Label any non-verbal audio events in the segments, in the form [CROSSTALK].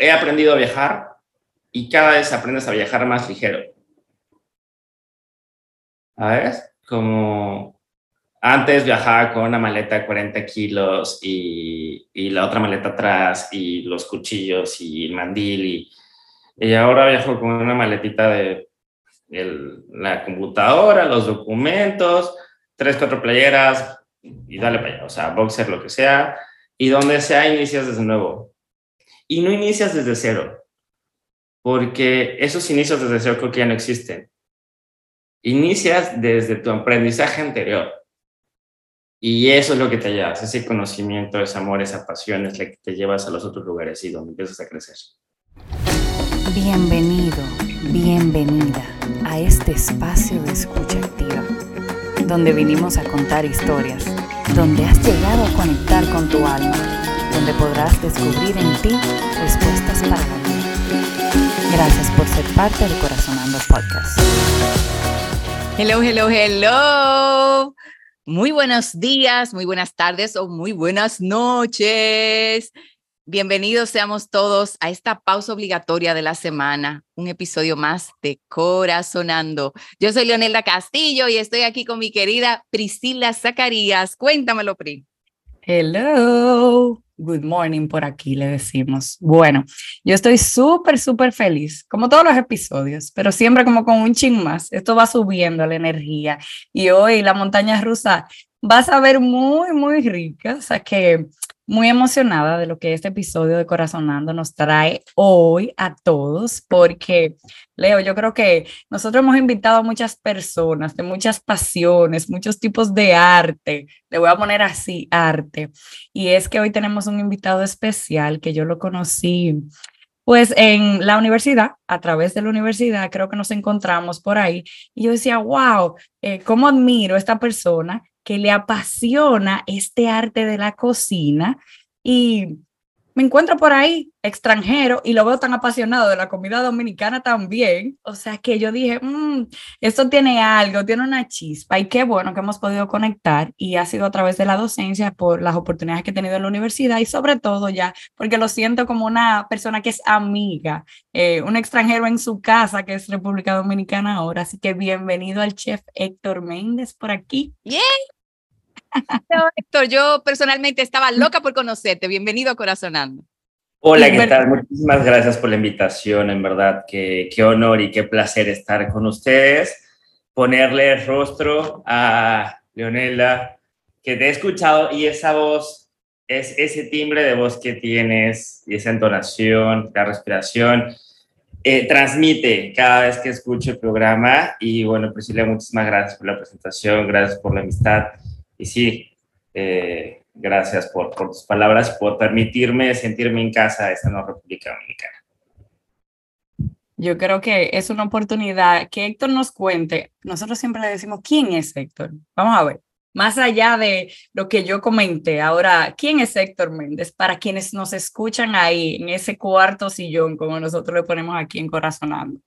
he aprendido a viajar y cada vez aprendes a viajar más ligero. ¿Sabes? Como antes viajaba con una maleta de 40 kilos y, la otra maleta atrás y los cuchillos y el mandil y, y ahora viajo con una maletita de la computadora, los documentos, tres, cuatro playeras y dale para allá, o sea, boxer, lo que sea, y donde sea inicias desde nuevo. Y no inicias desde cero, porque esos inicios desde cero creo que ya no existen. Inicias desde tu aprendizaje anterior. Y eso es lo que te llevas, ese conocimiento, ese amor, esa pasión es la que te llevas a los otros lugares y donde empiezas a crecer. Bienvenido, bienvenida a este espacio de escucha activa, donde vinimos a contar historias, donde has llegado a conectar con tu alma, donde podrás descubrir en ti respuestas para la vida. Gracias por ser parte de Corazonando Podcast. Hello, hello, hello. Muy buenos días, muy buenas tardes o muy buenas noches. Bienvenidos seamos todos a esta pausa obligatoria de la semana, un episodio más de Corazonando. Yo soy Leonelda Castillo y estoy aquí con mi querida Priscila Zacarías. Cuéntamelo, Pri. Hello, good morning por aquí le decimos. Bueno, yo estoy súper, súper feliz, como todos los episodios, pero siempre como con un ching más. Esto va subiendo la energía y hoy la montaña rusa va a saber muy, muy rica, o sea que muy emocionada de lo que este episodio de Corazonando nos trae hoy a todos, porque Leo, yo creo que nosotros hemos invitado a muchas personas de muchas pasiones, muchos tipos de arte, le voy a poner así, arte, y es que hoy tenemos un invitado especial que yo lo conocí pues en la universidad, a través de la universidad, creo que nos encontramos por ahí. Y yo decía, wow, eh, cómo admiro a esta persona que le apasiona este arte de la cocina y me encuentro por ahí extranjero y lo veo tan apasionado de la comida dominicana también. O sea que yo dije, mmm, esto tiene algo, tiene una chispa y qué bueno que hemos podido conectar y ha sido a través de la docencia por las oportunidades que he tenido en la universidad y sobre todo ya porque lo siento como una persona que es amiga, eh, un extranjero en su casa que es República Dominicana ahora. Así que bienvenido al chef Héctor Méndez por aquí. ¡Yay! Héctor, yo personalmente estaba loca por conocerte. Bienvenido a Corazonando. Hola, ¿qué tal? Muchísimas gracias por la invitación, en verdad, qué, qué honor y qué placer estar con ustedes, ponerle rostro a Leonela, que te he escuchado y esa voz, es ese timbre de voz que tienes y esa entonación, la respiración, eh, transmite cada vez que escucho el programa y bueno, Priscila, muchísimas gracias por la presentación, gracias por la amistad y sí, eh, gracias por, por, tus palabras, por permitirme sentirme en casa esta nueva República Dominicana. Yo creo que es una oportunidad que Héctor nos cuente. Nosotros siempre le decimos, ¿quién es Héctor? Vamos a ver, más allá de lo que yo comenté, ahora, ¿quién es Héctor Méndez? Para quienes nos escuchan ahí, en ese cuarto sillón, como nosotros le ponemos aquí en Corazonando.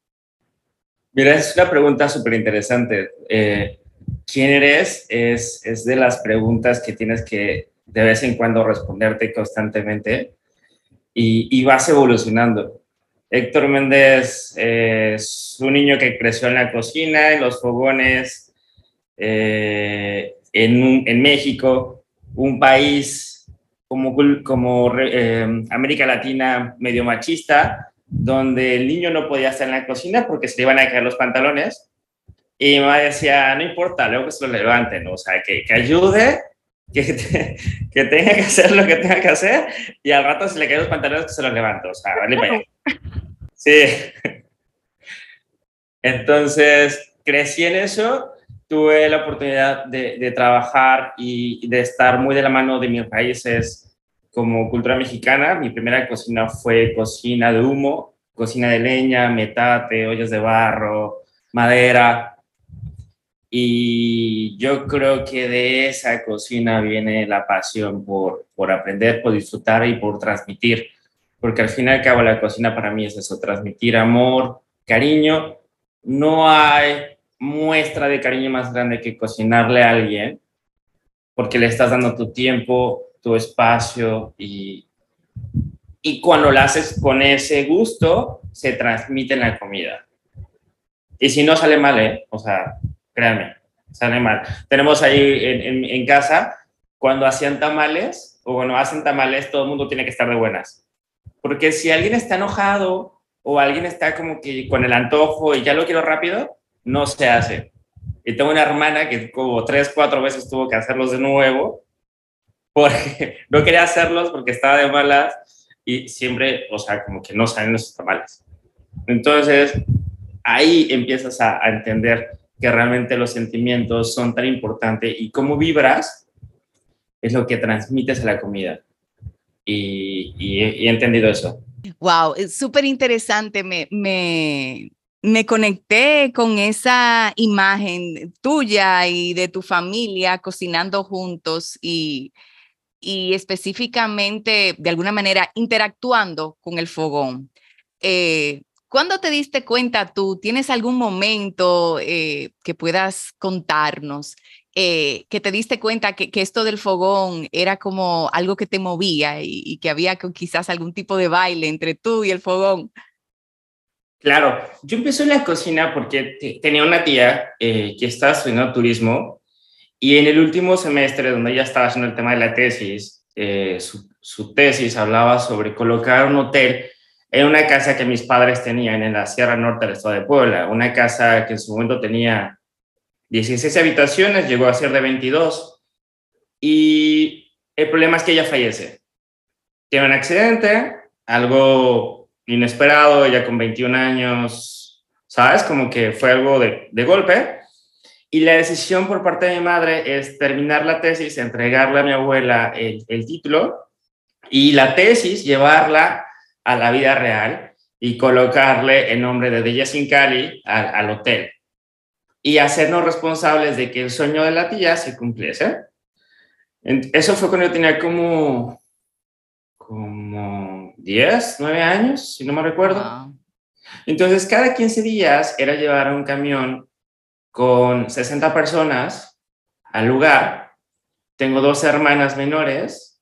Mira, es una pregunta súper interesante. Eh, quién eres es, es de las preguntas que tienes que de vez en cuando responderte constantemente y, y vas evolucionando. Héctor Méndez es un niño que creció en la cocina, en los fogones, eh, en, en, México, un país como, como eh, América Latina medio machista, donde el niño no podía estar en la cocina porque se le iban a caer los pantalones y mi mamá decía, no importa, luego que se lo levanten, o sea, que, que ayude, que, que, tenga que hacer lo que tenga que hacer, y al rato si le caen los pantalones, que se los levante, o sea, vale para allá. Sí. Entonces, crecí en eso, tuve la oportunidad de, de, trabajar y de estar muy de la mano de mis países como cultura mexicana. Mi primera cocina fue cocina de humo, cocina de leña, metate, ollas de barro, madera. Y yo creo que de esa cocina viene la pasión por, por aprender, por disfrutar y por transmitir. Porque al fin y al cabo la cocina para mí es eso, transmitir amor, cariño. No hay muestra de cariño más grande que cocinarle a alguien porque le estás dando tu tiempo, tu espacio y, y cuando lo haces con ese gusto, se transmite en la comida. Y si no sale mal, ¿eh? O sea, créanme, sale mal. Tenemos ahí en, en, casa, cuando hacían tamales, o cuando hacen tamales, todo el mundo tiene que estar de buenas. Porque si alguien está enojado o alguien está como que con el antojo y ya lo quiero rápido, no se hace. Y tengo una hermana que como tres, cuatro veces tuvo que hacerlos de nuevo porque [LAUGHS] no quería hacerlos porque estaba de malas y siempre, o sea, como que no salen los tamales. Entonces, ahí empiezas a, entender que realmente los sentimientos son tan importantes y cómo vibras es lo que transmites a la comida. Y, y, he entendido eso. Wow, es súper interesante. Me, me, me conecté con esa imagen tuya y de tu familia cocinando juntos y, y específicamente, de alguna manera, interactuando con el fogón. Eh, ¿Cuándo te diste cuenta tú? ¿Tienes algún momento eh, que puedas contarnos eh, que te diste cuenta que, esto del fogón era como algo que te movía y, que había quizás algún tipo de baile entre tú y el fogón? Claro, yo empecé en la cocina porque tenía una tía eh, que estaba estudiando turismo y en el último semestre, donde ella estaba haciendo el tema de la tesis, su, tesis hablaba sobre colocar un hotel en una casa que mis padres tenían en la Sierra Norte del estado de Puebla, una casa que en su momento tenía 16 habitaciones, llegó a ser de 22 y el problema es que ella fallece. Tiene un accidente, algo inesperado, ella con 21 años, ¿sabes? Como que fue algo de, de golpe. Y la decisión por parte de mi madre es terminar la tesis, entregarle a mi abuela el, el título y la tesis llevarla a la vida real y colocarle el nombre de Deya Cali al, al hotel y hacernos responsables de que el sueño de la tía se cumpliese. Eso fue cuando yo tenía como, como 10, 9 años, si no me recuerdo. Entonces, cada 15 días era llevar un camión con 60 personas al lugar. Tengo dos hermanas menores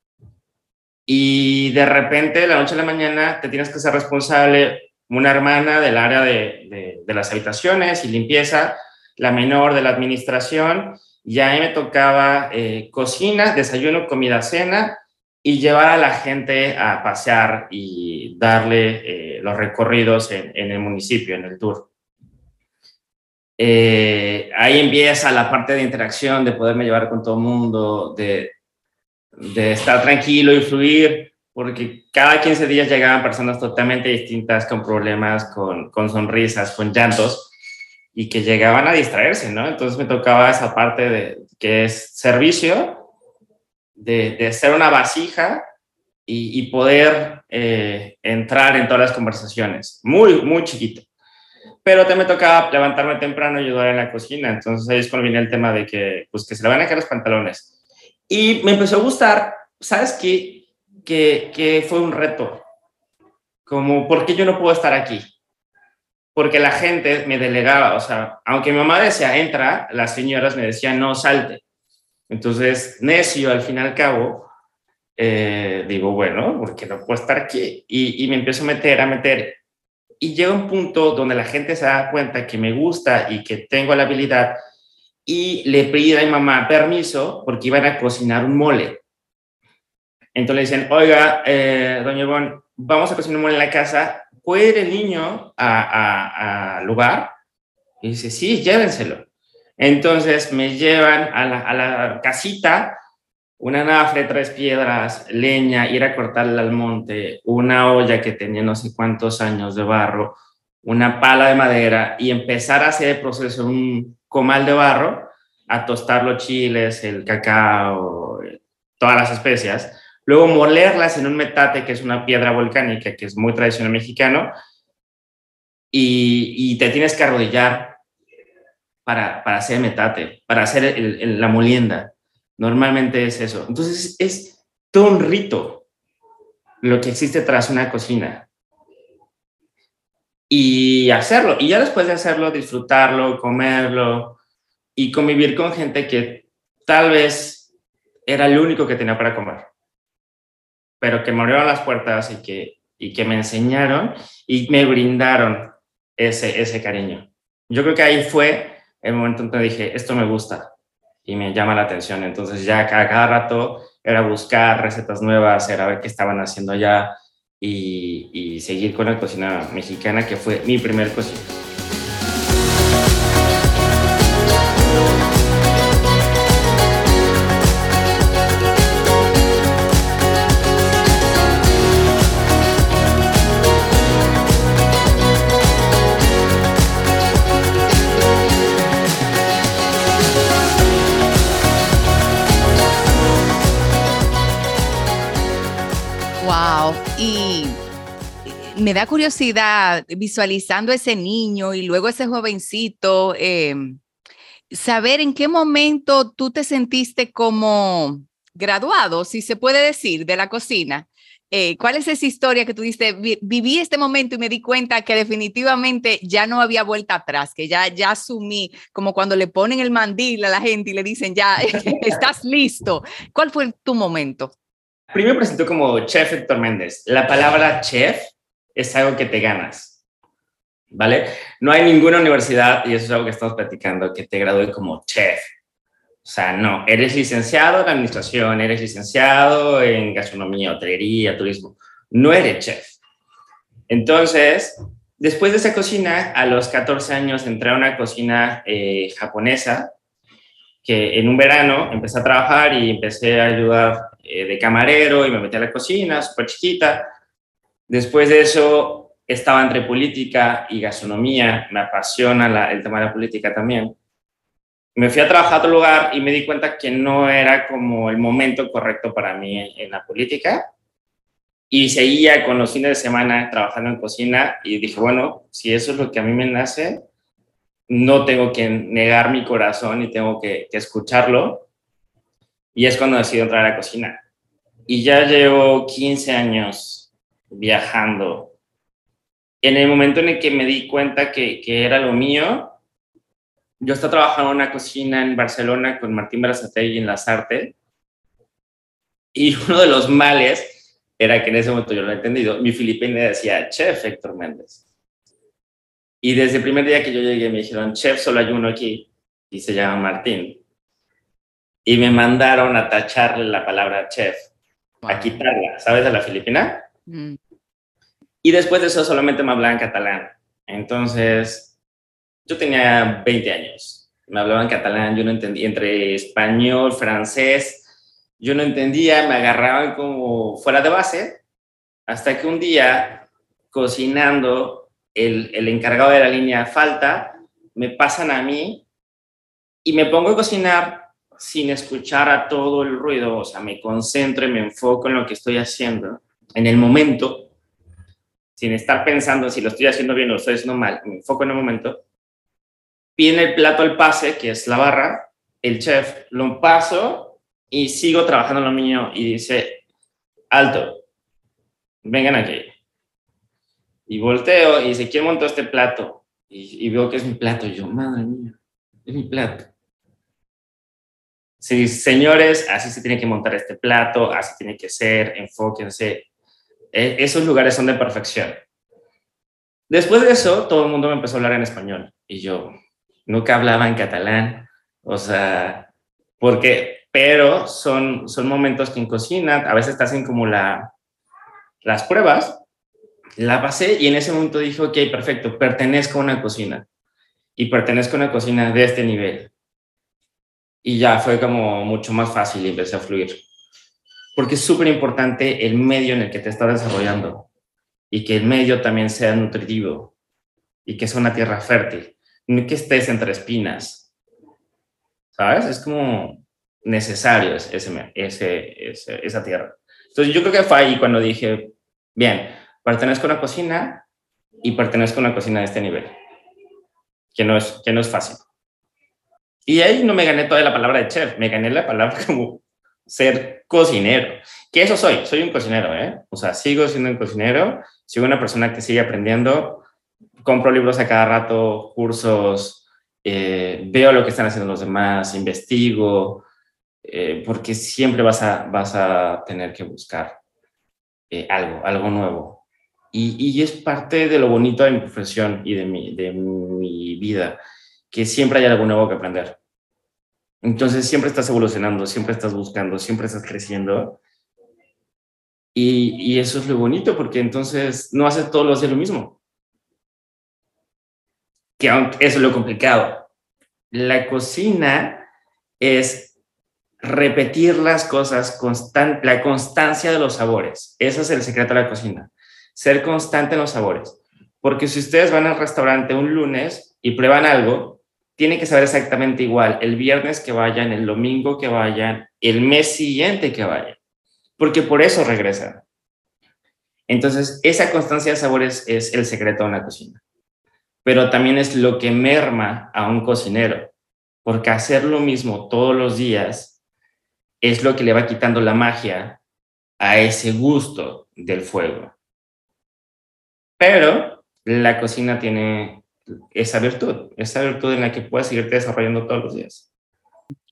y de repente, la noche a la mañana, te tienes que ser responsable una hermana del área de, de, las habitaciones y limpieza, la menor de la administración. Ya me tocaba eh, cocina, desayuno, comida, cena y llevar a la gente a pasear y darle eh, los recorridos en, el municipio, en el tour. Eh, ahí empieza la parte de interacción, de poderme llevar con todo el mundo, de, de estar tranquilo y fluir, porque cada 15 días llegaban personas totalmente distintas, con problemas, con, con sonrisas, con llantos, y que llegaban a distraerse, ¿no? Entonces me tocaba esa parte de que es servicio, de, ser una vasija y, poder eh, entrar en todas las conversaciones. Muy, muy chiquito. Pero también me tocaba levantarme temprano y ayudar en la cocina. Entonces ahí es cuando viene el tema de que, pues, que se le van a caer los pantalones. Y me empezó a gustar, ¿sabes qué? Que, que fue un reto. Como, ¿por qué yo no puedo estar aquí? Porque la gente me delegaba, o sea, aunque mi mamá decía, entra, las señoras me decían, no, salte. Entonces, necio al fin y al cabo, eh, digo, bueno, porque no puedo estar aquí? Y, me empiezo a meter, a meter. Y llega un punto donde la gente se da cuenta que me gusta y que tengo la habilidad y le pide a mi mamá permiso porque iban a cocinar un mole. Entonces le dicen, oiga, eh, doña Ivonne, vamos a cocinar un mole en la casa, ¿puede ir el niño al lugar? Y dice, sí, llévenselo. Entonces me llevan a la, casita, una nafre, tres piedras, leña, ir a cortarle al monte, una olla que tenía no sé cuántos años de barro, una pala de madera y empezar a hacer el proceso un comal de barro, a tostar los chiles, el cacao, todas las especias, luego molerlas en un metate, que es una piedra volcánica, que es muy tradicional mexicano, y, y te tienes que arrodillar para, para hacer metate, para hacer la molienda. Normalmente es eso. Entonces es todo un rito lo que existe tras una cocina. Y hacerlo. Y ya después de hacerlo, disfrutarlo, comerlo y convivir con gente que tal vez era el único que tenía para comer. pero que me abrieron las puertas y que, y que me enseñaron y me brindaron ese, ese cariño. Yo creo que ahí fue el momento en que dije, esto me gusta y me llama la atención. Entonces ya cada, cada rato era buscar recetas nuevas, era ver qué estaban haciendo allá y, seguir con la cocina mexicana, que fue mi primer cocina. Me da curiosidad visualizando ese niño y luego ese jovencito, em, saber en qué momento tú te sentiste como graduado, si se puede decir, de la cocina. Eh, ¿Cuál es esa historia que tú dices, viví este momento y me di cuenta que definitivamente ya no había vuelta atrás, que ya, ya asumí, como cuando le ponen el mandil a la gente y le dicen, ya [LAUGHS] estás listo? ¿Cuál fue tu momento? Primero presentó como chef Héctor Méndez. La palabra chef es algo que te ganas, ¿vale? No hay ninguna universidad, y eso es algo que estamos platicando, que te gradúe como chef. O sea, no, eres licenciado en administración, eres licenciado en gastronomía, hotelería, turismo. No eres chef. Entonces, después de esa cocina, a los 14 años entré a una cocina eh, japonesa, que en un verano empecé a trabajar y empecé a ayudar eh, de camarero y me metí a la cocina, súper chiquita. Después de eso estaba entre política y gastronomía, me apasiona el tema de la política también. Me fui a trabajar a otro lugar y me di cuenta que no era como el momento correcto para mí en la política. Y seguía con los fines de semana trabajando en cocina y dije, bueno, si eso es lo que a mí me nace, no tengo que negar mi corazón y tengo que, que escucharlo y es cuando decidí entrar a la cocina. Y ya llevo 15 años viajando. En el momento en el que me di cuenta que, que era lo mío, yo estaba trabajando en una cocina en Barcelona con Martín Berazategui en Las Artes. Y [LAUGHS] uno de los males era que en ese momento yo lo he entendido. Mi filipina decía chef Héctor Méndez. Y desde el primer día que yo llegué me dijeron, chef, solo hay uno aquí y se llama Martín y me mandaron a tacharle la palabra chef, a quitarla, ¿sabes? De la filipina. Mm. Y después de eso solamente me hablaban catalán. Entonces, yo tenía 20 años, me hablaban catalán, yo no entendía, entre español, francés, yo no entendía, me agarraban como fuera de base, hasta que un día, cocinando, el, el encargado de la línea falta, me pasan a mí y me pongo a cocinar sin escuchar a todo el ruido, o sea, me concentro y me enfoco en lo que estoy haciendo, en el momento, sin estar pensando si lo estoy haciendo bien o lo estoy haciendo mal, me enfoco en el momento, viene el plato al pase, que es la barra, el chef, lo paso y sigo trabajando lo mío y dice, alto, vengan aquí. Y volteo y dice, ¿quién montó este plato? Y, veo que es mi plato. Yo, madre mía, es mi plato Sí, señores, así se tiene que montar este plato, así tiene que ser, enfóquense. E, esos lugares son de perfección. Después de eso, todo el mundo me empezó a hablar en español y yo nunca hablaba en catalán, o sea, porque, pero son, son momentos que en cocina a veces te hacen como la, las pruebas, la pasé y en ese momento dije, ok, perfecto, pertenezco a una cocina y pertenezco a una cocina de este nivel y ya fue como mucho más fácil y empecé a fluir. Porque es súper importante el medio en el que te estás desarrollando y que el medio también sea nutritivo y que sea una tierra fértil, no que estés entre espinas. ¿Sabes? Es como necesario ese, ese, esa tierra. Entonces yo creo que fue ahí cuando dije, bien, pertenezco a una cocina y pertenezco a una cocina de este nivel, que no es, que no es fácil. Y ahí no me gané toda la palabra de chef, me gané la palabra [LAUGHS] como ser cocinero. Que eso soy, soy un cocinero, ¿eh? O sea, sigo siendo un cocinero, sigo una persona que sigue aprendiendo, compro libros a cada rato, cursos, eh, veo lo que están haciendo los demás, investigo, eh, porque siempre vas a, vas a tener que buscar. algo, algo nuevo. Y, y, es parte de lo bonito de mi profesión y de mi, de mi vida, que siempre hay algo nuevo que aprender. Entonces siempre estás evolucionando, siempre estás buscando, siempre estás creciendo. Y, eso es lo bonito, porque entonces no haces todos los días lo mismo. Que eso es lo complicado. La cocina es repetir las cosas, constant, la constancia de los sabores. Ese es el secreto de la cocina. Ser constante en los sabores. Porque si ustedes van al restaurante un lunes y prueban algo, tiene que saber exactamente igual el viernes que vayan, el domingo que vayan, el mes siguiente que vayan, porque por eso regresan. Entonces, esa constancia de sabores es el secreto de una cocina, pero también es lo que merma a un cocinero, porque hacer lo mismo todos los días es lo que le va quitando la magia a ese gusto del fuego. Pero la cocina tiene esa virtud, esa virtud en la que puedes seguirte desarrollando todos los días.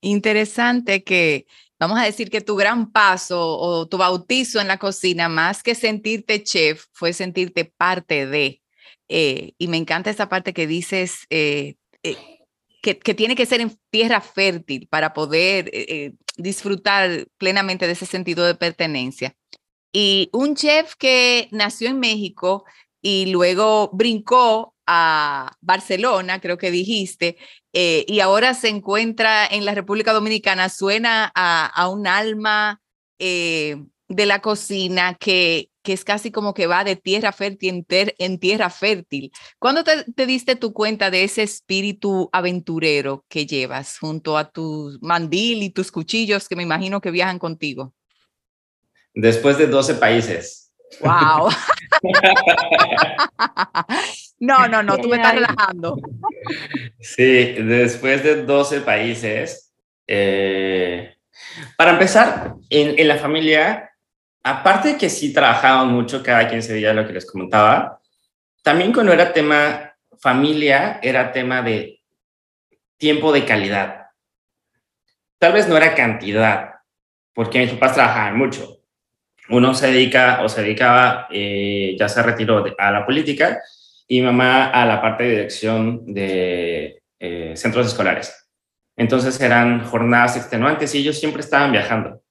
Interesante que, vamos a decir que tu gran paso o tu bautizo en la cocina, más que sentirte chef, fue sentirte parte de. Eh, y me encanta esa parte que dices eh, eh, que, que, tiene que ser en tierra fértil para poder disfrutar plenamente de ese sentido de pertenencia. Y un chef que nació en México y luego brincó a Barcelona, creo que dijiste, eh, y ahora se encuentra en la República Dominicana, suena a, un alma eh, de la cocina que, que, es casi como que va de tierra fértil en, tierra fértil. ¿Cuándo te, te, diste tu cuenta de ese espíritu aventurero que llevas junto a tu mandil y tus cuchillos que me imagino que viajan contigo? Después de 12 países. ¡Wow! [LAUGHS] No, no, no, tú me estás relajando. Sí, después de 12 países. Eh, para empezar, en, la familia, aparte de que sí trabajaban mucho, cada quien se veía lo que les comentaba, también cuando era tema familia, era tema de tiempo de calidad. Tal vez no era cantidad, porque mis papás trabajaban mucho. Uno se dedica o se dedicaba, eh, ya se retiró a la política, y mamá a la parte de dirección de eh, centros escolares. Entonces eran jornadas extenuantes y ellos siempre estaban viajando.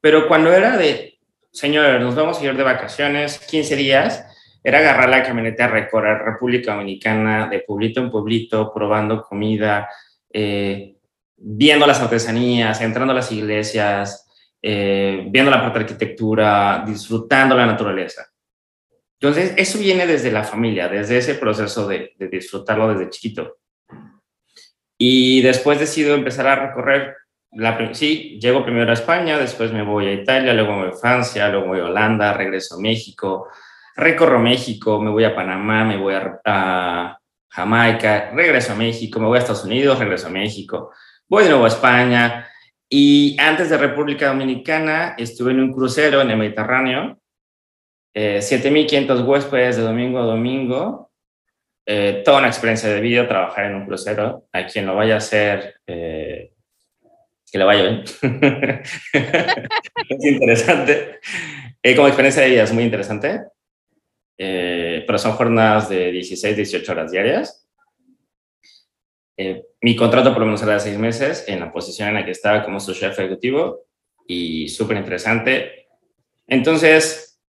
Pero cuando era de, señor, nos vamos a ir de vacaciones, 15 días, era agarrar la camioneta a recorrer República Dominicana de pueblito en pueblito, probando comida, eh, viendo las artesanías, entrando a las iglesias, eh, viendo la parte de arquitectura, disfrutando la naturaleza. Entonces, eso viene desde la familia, desde ese proceso de, disfrutarlo desde chiquito. Y después decido empezar a recorrer, la, sí, llego primero a España, después me voy a Italia, luego me voy a Francia, luego voy a Holanda, regreso a México, recorro México, me voy a Panamá, me voy a, a Jamaica, regreso a México, me voy a Estados Unidos, regreso a México, voy de nuevo a España. Y antes de República Dominicana estuve en un crucero en el Mediterráneo 7.500 eh, huéspedes de domingo a domingo, eh, toda una experiencia de vida, trabajar en un crucero. A quien lo vaya a hacer, eh, que lo vaya bien. [LAUGHS] es interesante. como experiencia de vida es muy interesante, pero son jornadas de 16, 18 horas diarias. Mi contrato por lo menos era de seis meses en la posición en la que estaba como su chef ejecutivo y súper interesante. Entonces,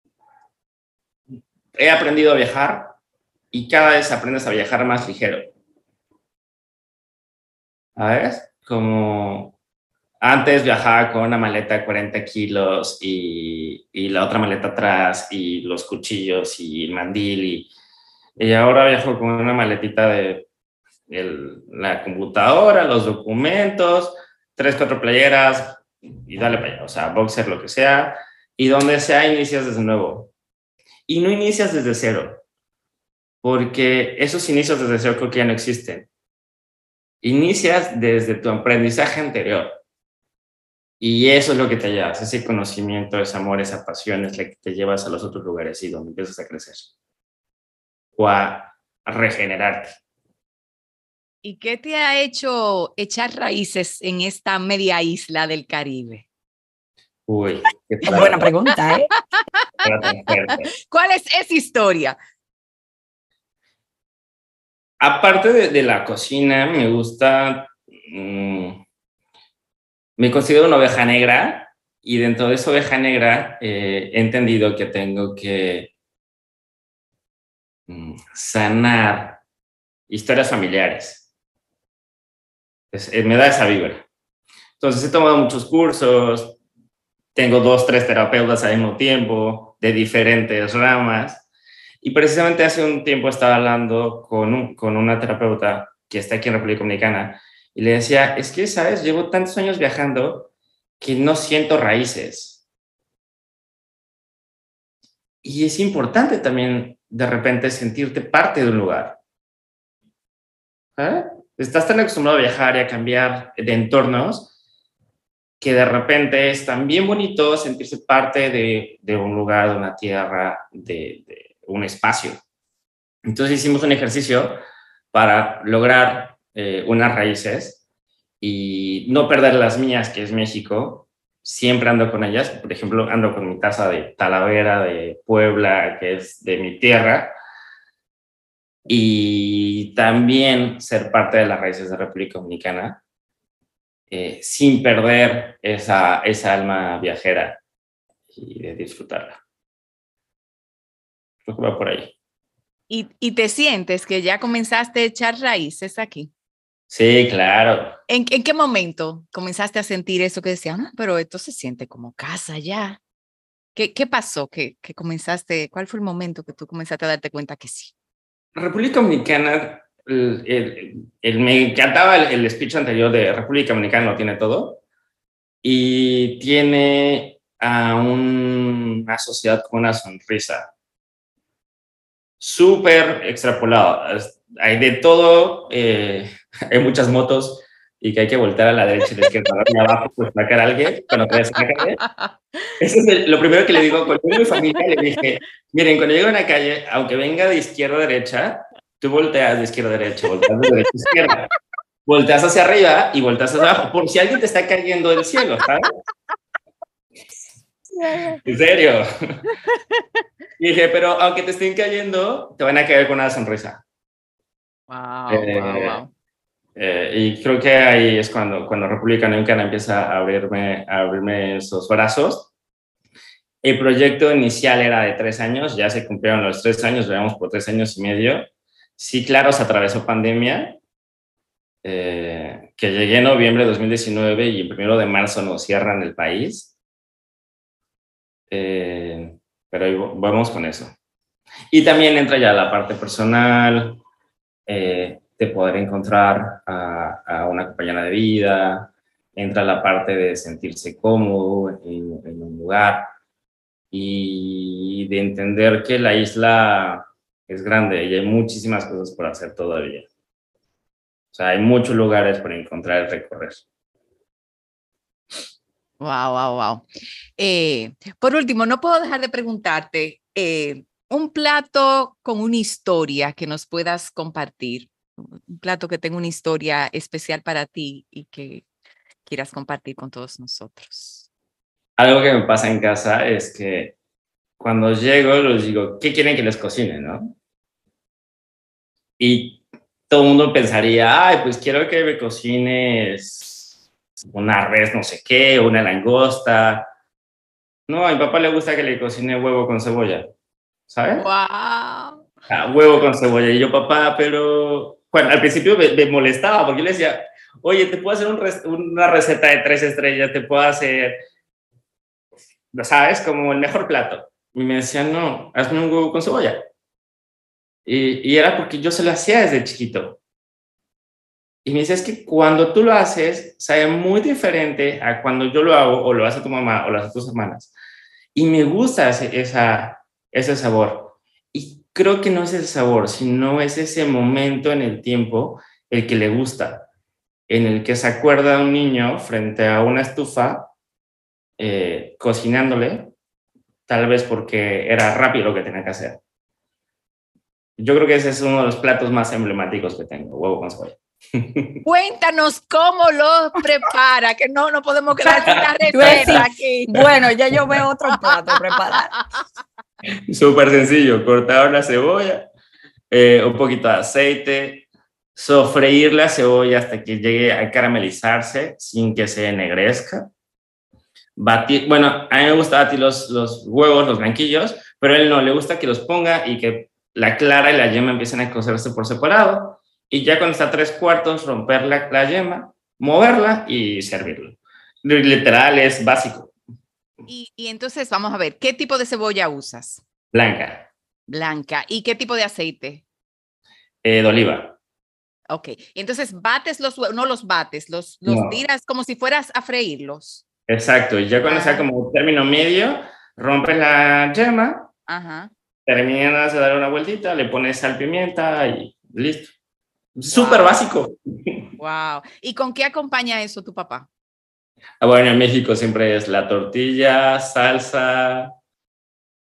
he aprendido a viajar y cada vez aprendes a viajar más ligero. ¿Sabes? Como antes viajaba con una maleta de 40 kilos y, y la otra maleta atrás y los cuchillos y el mandil y, y ahora viajo con una maletita de la computadora, los documentos, tres, cuatro playeras y dale para allá, o sea, boxer, lo que sea, y donde sea inicias desde nuevo y no inicias desde cero, porque esos inicios desde cero creo que ya no existen. Inicias desde tu aprendizaje anterior. Y eso es lo que te llevas, ese conocimiento, ese amor, esa pasión es la que te llevas a los otros lugares y donde empiezas a crecer o a regenerarte. ¿Y qué te ha hecho echar raíces en esta media isla del Caribe? Uy, qué buena pregunta, ¿eh? ¿Cuál es esa historia? Aparte de, la cocina, me gusta, mm, me considero una oveja negra y dentro de esa oveja negra eh, he entendido que tengo que mm, sanar historias familiares. Eh, me da esa vibra. Entonces he tomado muchos cursos, tengo dos, tres terapeutas al mismo tiempo, de diferentes ramas. Y precisamente hace un tiempo estaba hablando con, con una terapeuta que está aquí en República Dominicana y le decía, es que, ¿sabes? Llevo tantos años viajando que no siento raíces. Y es importante también de repente sentirte parte de un lugar. ¿Eh? Estás tan acostumbrado a viajar y a cambiar de entornos que de repente es también bonito sentirse parte de, un lugar, de una tierra, de, un espacio. Entonces hicimos un ejercicio para lograr eh, unas raíces y no perder las mías, que es México. Siempre ando con ellas. Por ejemplo, ando con mi taza de Talavera, de Puebla, que es de mi tierra. Y también ser parte de las raíces de República Dominicana eh, sin perder esa, esa alma viajera y de disfrutarla. Creo que va por ahí. ¿Y, ¿Y, te sientes que ya comenzaste a echar raíces aquí? Sí, claro. ¿En, ¿En, qué momento comenzaste a sentir eso que decían, no, pero esto se siente como casa ya? ¿Qué, qué pasó? ¿Qué, ¿Qué comenzaste? ¿Cuál fue el momento que tú comenzaste a darte cuenta que sí? República Dominicana el, me encantaba el, speech anterior de República Dominicana, lo tiene todo. Y tiene a una sociedad con una sonrisa. Súper extrapolado. Hay de todo, eh, [LAUGHS] hay muchas motos y que hay que voltear a la derecha y a la izquierda, abajo, pues sacar a alguien cuando te a la calle. Eso es lo primero que le digo. Cuando mi familia le dije, miren, cuando llego a una calle, aunque venga de izquierda a derecha, tú volteas de izquierda a derecha, volteas de derecha a izquierda, volteas hacia arriba y volteas hacia abajo, por si alguien te está cayendo del cielo, ¿sabes? En serio. Y dije, pero aunque te estén cayendo, te van a caer con una sonrisa. Wow, eh, wow, wow. Eh, y creo que ahí es cuando, cuando República Dominicana empieza a abrirme, a abrirme esos brazos. El proyecto inicial era de tres años, ya se cumplieron los tres años, llevamos por tres años y medio. Sí, claro, se atravesó pandemia, eh, que llegué en noviembre de 2019 y el primero de marzo nos cierran el país. Eh, pero vamos con eso. Y también entra ya la parte personal, eh, de poder encontrar a, una compañera de vida, entra la parte de sentirse cómodo en, en un lugar y de entender que la isla es grande y hay muchísimas cosas por hacer todavía. O sea, hay muchos lugares por encontrar y recorrer. Wow, wow, wow. Eh, por último, no puedo dejar de preguntarte eh, un plato con una historia que nos puedas compartir, un plato que tenga una historia especial para ti y que quieras compartir con todos nosotros. Algo que me pasa en casa es que cuando llego les digo, ¿qué quieren que les cocine, no? Y todo el mundo pensaría, ay, pues quiero que me cocines una res no sé qué, una langosta. No, a mi papá le gusta que le cocine huevo con cebolla, ¿sabes? ¡Wow! Ah, huevo con cebolla. Y yo, papá, pero... Bueno, al principio me, molestaba porque yo le decía, oye, te puedo hacer una receta de tres estrellas, te puedo hacer, ¿sabes? Como el mejor plato. Y me decía, no, hazme un huevo con cebolla. Y, era porque yo se lo hacía desde chiquito. Y me dice, es que cuando tú lo haces, sabe muy diferente a cuando yo lo hago o lo hace tu mamá o lo hace tus hermanas. Y me gusta ese, esa, ese sabor. Y creo que no es el sabor, sino es ese momento en el tiempo el que le gusta, en el que se acuerda un niño frente a una estufa eh, cocinándole, tal vez porque era rápido lo que tenía que hacer. Yo creo que ese es uno de los platos más emblemáticos que tengo, huevo con cebolla. [LAUGHS] Cuéntanos cómo lo prepara, que no, no podemos quedar [LAUGHS] sin la receta aquí. Bueno, ya yo veo otro plato preparado. [LAUGHS] Súper sencillo, cortar la cebolla, eh, un poquito de aceite, sofreír la cebolla hasta que llegue a caramelizarse sin que se ennegrezca. Batir, bueno, a mí me gusta batir los, los huevos, los blanquillos, pero a él no, le gusta que los ponga y que la clara y la yema empiecen a cocerse por separado. Y ya cuando está tres cuartos, romper la, la yema, moverla y servirlo. Literal, es básico. Y, y entonces vamos a ver, ¿qué tipo de cebolla usas? Blanca, Blanca. ¿Y qué tipo de aceite? eh, de oliva. Ok, entonces bates los huevos, no los bates, los, los No. tiras como si fueras a freírlos. Exacto, y ya cuando Ah. sea como término medio, rompes la yema, Ajá. terminas de dar una vueltita, le pones sal, pimienta y listo. Súper Wow. básico. [LAUGHS] Wow. ¿Y con qué acompaña eso tu papá? Ah, Bueno, en México siempre es la tortilla, salsa,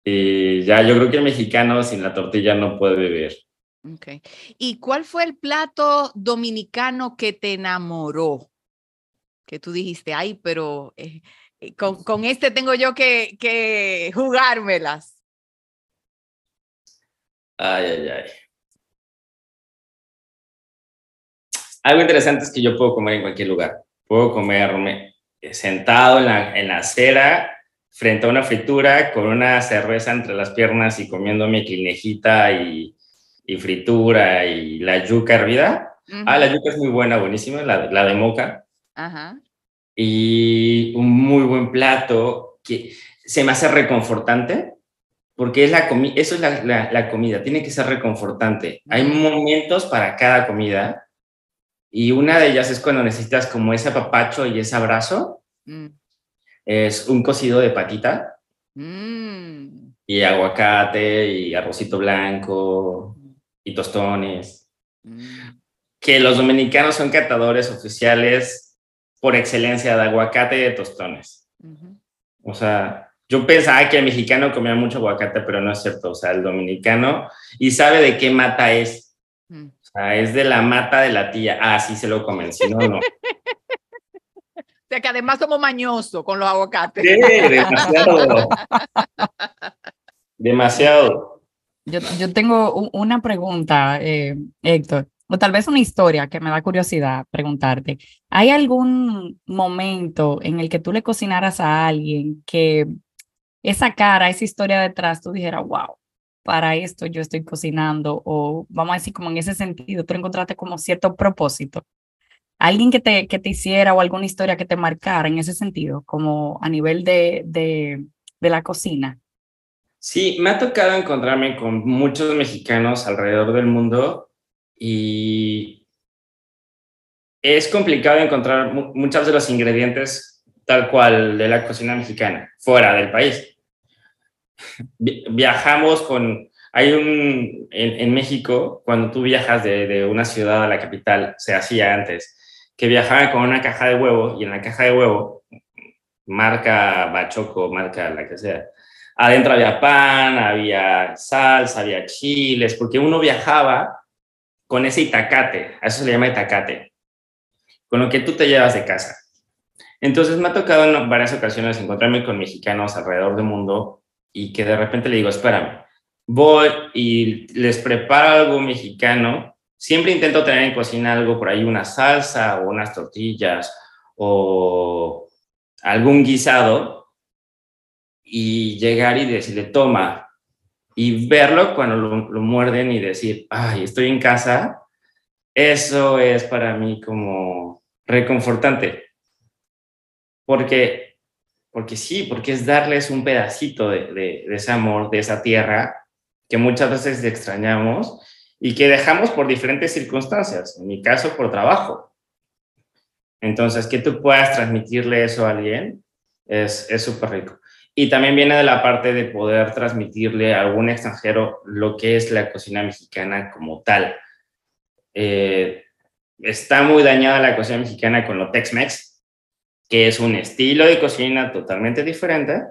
y ya yo creo que el mexicano sin la tortilla no puede vivir. Okay. ¿Y cuál fue el plato dominicano que te enamoró? Que tú dijiste, ay, pero eh, eh, con, con este tengo yo que, que jugármelas. Ay, ay, ay. Algo interesante es que yo puedo comer en cualquier lugar. Puedo comerme sentado en la, en la acera, frente a una fritura, con una cerveza entre las piernas y comiendo mi quinejita y, y fritura y la yuca hervida. Ah, la yuca es muy buena, buenísima, la, la de moca. Ajá. Y un muy buen plato que se me hace reconfortante porque es la eso es la, la- la comida, tiene que ser reconfortante. Hay momentos para cada comida y una de ellas es cuando necesitas como ese apapacho y ese abrazo, Mm, es un cocido de patita mm, y aguacate y arrocito blanco y tostones, mm. que los dominicanos son catadores oficiales por excelencia de aguacate y de tostones. Ujú. O sea, yo pensaba que el mexicano comía mucho aguacate, pero no es cierto. O sea, el dominicano y sabe de qué mata es. Sea, es de la mata de la tía. Ah, sí se lo comen, si no, no. [LAUGHS] O sea que además somos mañosos con los aguacates. Sí, demasiado. Demasiado. Yo, yo tengo una pregunta, eh, Héctor, o tal vez una historia que me da curiosidad preguntarte. ¿Hay algún momento en el que tú le cocinaras a alguien que esa cara, esa historia detrás, tú dijeras, wow, para esto yo estoy cocinando? O vamos a decir, como en ese sentido, tú encontraste como cierto propósito. Alguien que te, que te hiciera o alguna historia que te marcara en ese sentido, como a nivel de, de, de la cocina. Sí, me ha tocado encontrarme con muchos mexicanos alrededor del mundo y es complicado encontrar mu- muchos de los ingredientes tal cual de la cocina mexicana fuera del país. Vi- Viajamos con, hay un, en, en México, cuando tú viajas de, de una ciudad a la capital, se hacía antes, que viajaban con una caja de huevo y en la caja de huevo, marca Bachoco, marca la que sea, adentro había pan, había salsa, había chiles, porque uno viajaba con ese itacate, a eso se le llama itacate, con lo que tú te llevas de casa. Entonces me ha tocado en varias ocasiones encontrarme con mexicanos alrededor del mundo y que de repente le digo, espérame, voy y les preparo algo mexicano. Siempre intento tener en cocina algo por ahí, una salsa o unas tortillas o algún guisado y llegar y decirle, toma, y verlo cuando lo, lo muerden y decir, ay, estoy en casa, eso es para mí como reconfortante. Porque, porque sí, porque es darles un pedacito de, de, de ese amor, de esa tierra que muchas veces extrañamos y que dejamos por diferentes circunstancias, en mi caso por trabajo. Entonces, que tú puedas transmitirle eso a alguien es súper rico. Y también viene de la parte de poder transmitirle a algún extranjero lo que es la cocina mexicana como tal. Eh, está muy dañada la cocina mexicana con lo Tex-Mex, que es un estilo de cocina totalmente diferente.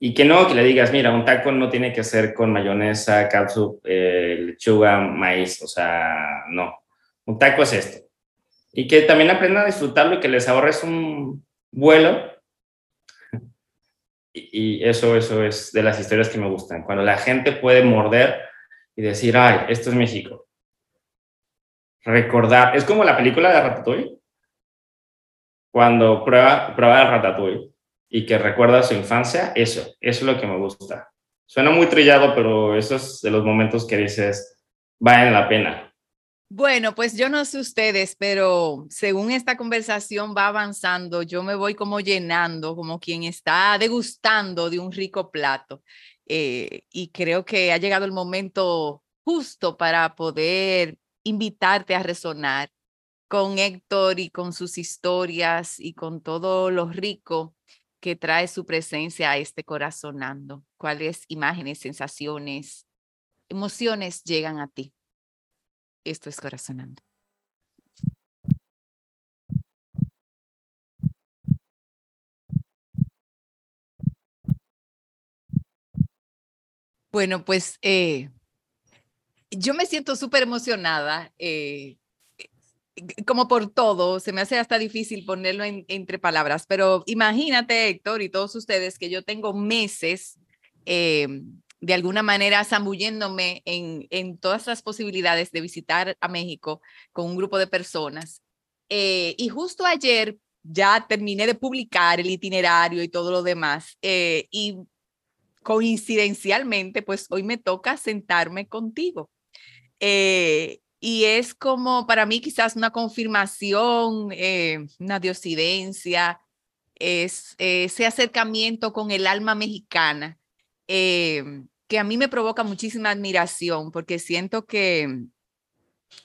Y que no, que le digas, mira, un taco no tiene que ser con mayonesa, catsup, eh, lechuga, maíz, o sea, no. Un taco es esto. y que también aprendan a disfrutarlo y que les ahorres un vuelo. [LAUGHS] Y, eso, eso es de las historias que me gustan. Cuando la gente puede morder y decir, ay, esto es México. Recordar, es como la película de Ratatouille. Cuando prueba, prueba el Ratatouille y que recuerda su infancia, eso, eso es lo que me gusta. Suena muy trillado, pero esos de los momentos que dices, valen la pena. Bueno, pues yo no sé ustedes, pero según esta conversación va avanzando, yo me voy como llenando, como quien está degustando de un rico plato. Eh, y creo que ha llegado el momento justo para poder invitarte a resonar con Héctor y con sus historias y con todo lo rico que trae su presencia a este corazonando. ¿Cuáles imágenes, sensaciones, emociones llegan a ti? Esto es Corazonando. Bueno, pues eh, yo me siento súper emocionada, eh, como por todo, se me hace hasta difícil ponerlo entre palabras, pero imagínate, Héctor, y todos ustedes, que yo tengo meses eh, de alguna manera zambulléndome en, en todas las posibilidades de visitar a México con un grupo de personas. Eh, y justo ayer ya terminé de publicar el itinerario y todo lo demás. Eh, y coincidencialmente, pues hoy me toca sentarme contigo. Eh, y es como para mí quizás una confirmación, una diosidencia, es ese acercamiento con el alma mexicana eh, que a mí me provoca muchísima admiración porque siento que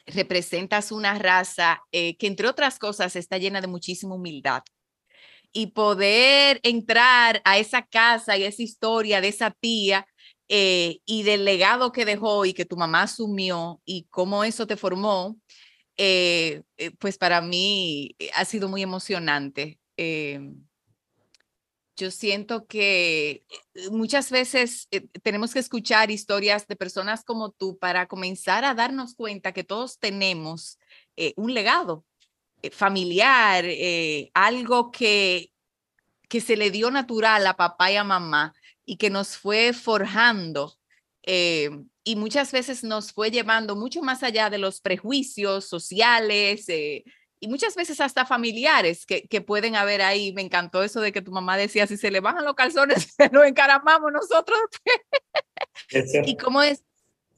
representas una raza eh, que entre otras cosas está llena de muchísima humildad. Y poder entrar a esa casa y esa historia de esa tía eh, y del legado que dejó y que tu mamá asumió y cómo eso te formó, pues para mí ha sido muy emocionante yo siento que eh, muchas veces eh, tenemos que escuchar historias de personas como tú para comenzar a darnos cuenta que todos tenemos eh, un legado familiar, algo que, que se le dio natural a papá y a mamá y que nos fue forjando. y muchas veces nos fue llevando mucho más allá de los prejuicios sociales, y muchas veces hasta familiares que, que, pueden haber ahí. Me encantó eso de que tu mamá decía, si se le bajan los calzones, se [LAUGHS] lo encaramamos nosotros. [LAUGHS] y cómo es,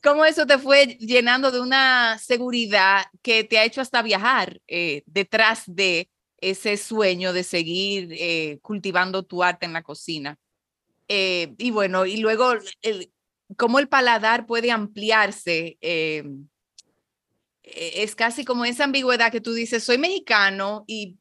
cómo eso te fue llenando de una seguridad que te ha hecho hasta viajar eh, detrás de ese sueño de seguir eh, cultivando tu arte en la cocina. Eh, y bueno, y luego el, cómo el paladar puede ampliarse e-, es casi como esa ambigüedad que tú dices, soy mexicano y,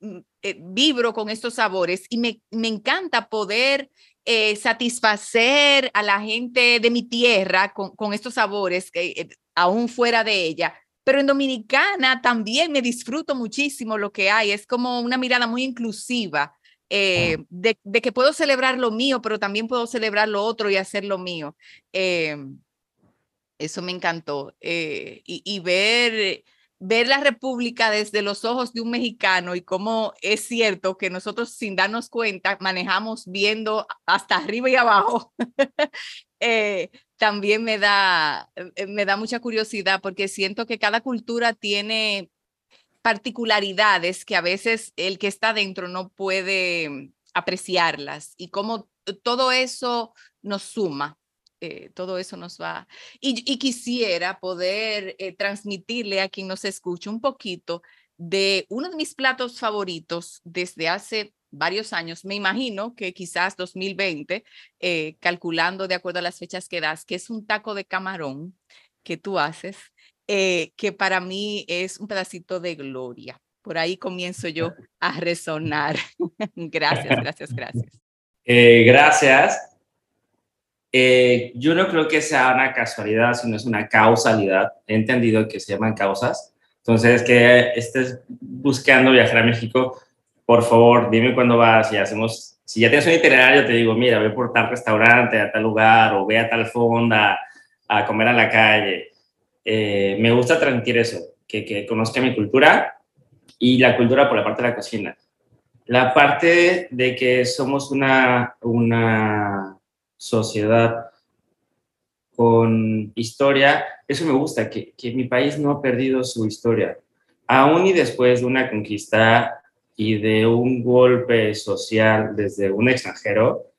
mm, eh, vibro con estos sabores y me, encanta poder eh, satisfacer a la gente de mi tierra con, estos sabores, que, aún fuera de ella. Pero en Dominicana también me disfruto muchísimo lo que hay. Es como una mirada muy inclusiva de, que puedo celebrar lo mío, pero también puedo celebrar lo otro y hacer lo mío. Eso me encantó. Eh, y, ver, ver la República desde los ojos de un mexicano y cómo es cierto que nosotros sin darnos cuenta manejamos viendo hasta arriba y abajo. [LAUGHS] Eh, también me da, eh, me da mucha curiosidad porque siento que cada cultura tiene particularidades que a veces el que está dentro no puede apreciarlas y cómo todo eso nos suma eh, todo eso nos va. Y, quisiera poder eh, transmitirle a quien nos escucha un poquito de uno de mis platos favoritos desde hace varios años, me imagino que quizás 2020, eh, calculando de acuerdo a las fechas que das, que es un taco de camarón que tú haces, que para mí es un pedacito de gloria. Por ahí comienzo yo a resonar. [LAUGHS] gracias, gracias, [LAUGHS] gracias. gracias. Eh, yo no creo que sea una casualidad, sino es una causalidad. He entendido que se llaman causas. Entonces, que estés buscando viajar a México, por favor, dime cuándo vas y hacemos. Si ya tienes un itinerario, te digo, mira, ve por tal restaurante, a tal lugar, o ve a tal fonda, a comer a la calle. Eh, me gusta transmitir eso, que, conozca mi cultura y la cultura por la parte de la cocina. La parte de que somos una, sociedad con historia, eso me gusta, que mi país no ha perdido su historia. Aún y después de una conquista y de un golpe social desde un extranjero,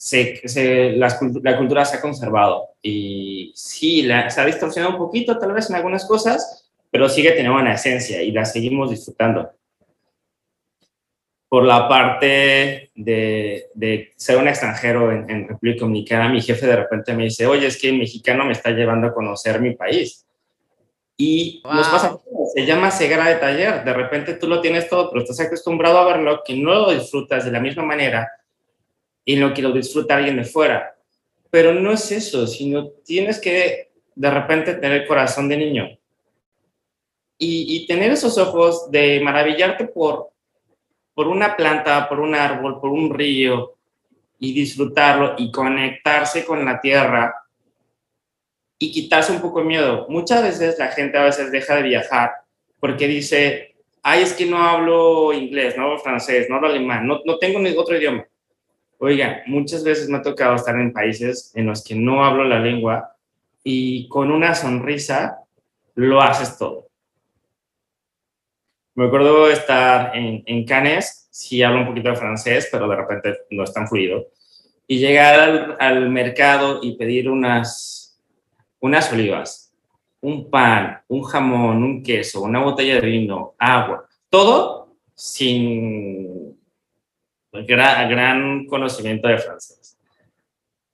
se, se, la, la, cultura se ha conservado y sí, la, se ha distorsionado un poquito tal vez en algunas cosas, pero sigue teniendo una esencia y la seguimos disfrutando. Por la parte de, de ser un extranjero en, en, República Dominicana, mi jefe de repente me dice, oye, es que el mexicano me está llevando a conocer mi país. Y wow. nos pasa, se llama ceguera de taller. De repente tú lo tienes todo, pero estás acostumbrado a verlo, que no lo disfrutas de la misma manera y lo que lo disfruta alguien de fuera. Pero no es eso, sino tienes que de repente tener el corazón de niño y, tener esos ojos de maravillarte por, por una planta, por un árbol, por un río y disfrutarlo y conectarse con la tierra y quitarse un poco de miedo. Muchas veces la gente a veces deja de viajar porque dice, ay, es que no hablo inglés, no hablo francés, no hablo alemán, no, no tengo ni otro idioma. Oiga, muchas veces me ha tocado estar en países en los que no hablo la lengua y con una sonrisa lo haces todo. Me acuerdo estar en, en Cannes, sí hablo un poquito de francés, pero de repente no es tan fluido, y llegar al, al mercado y pedir unas unas olivas, un pan, un jamón, un queso, una botella de vino, agua, todo sin gran, gran conocimiento de francés.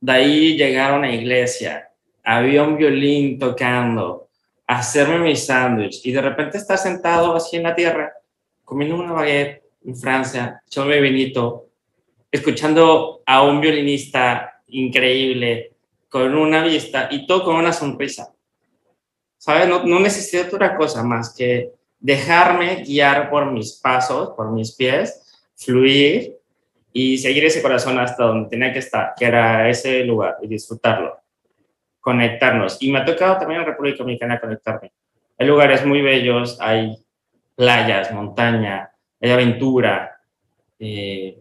De ahí llegaron a iglesia, había un violín tocando, hacerme mi sándwich y de repente estar sentado así en la tierra, comiendo una baguette en Francia, echándome vinito, escuchando a un violinista increíble, con una vista y todo con una sonrisa. ¿Sabes? No, no necesito otra cosa más que dejarme guiar por mis pasos, por mis pies, fluir y seguir ese corazón hasta donde tenía que estar, que era ese lugar, y disfrutarlo, conectarnos. Y me ha tocado también en República Dominicana conectarme. Hay lugares muy bellos, hay playas, montaña, hay aventura, eh,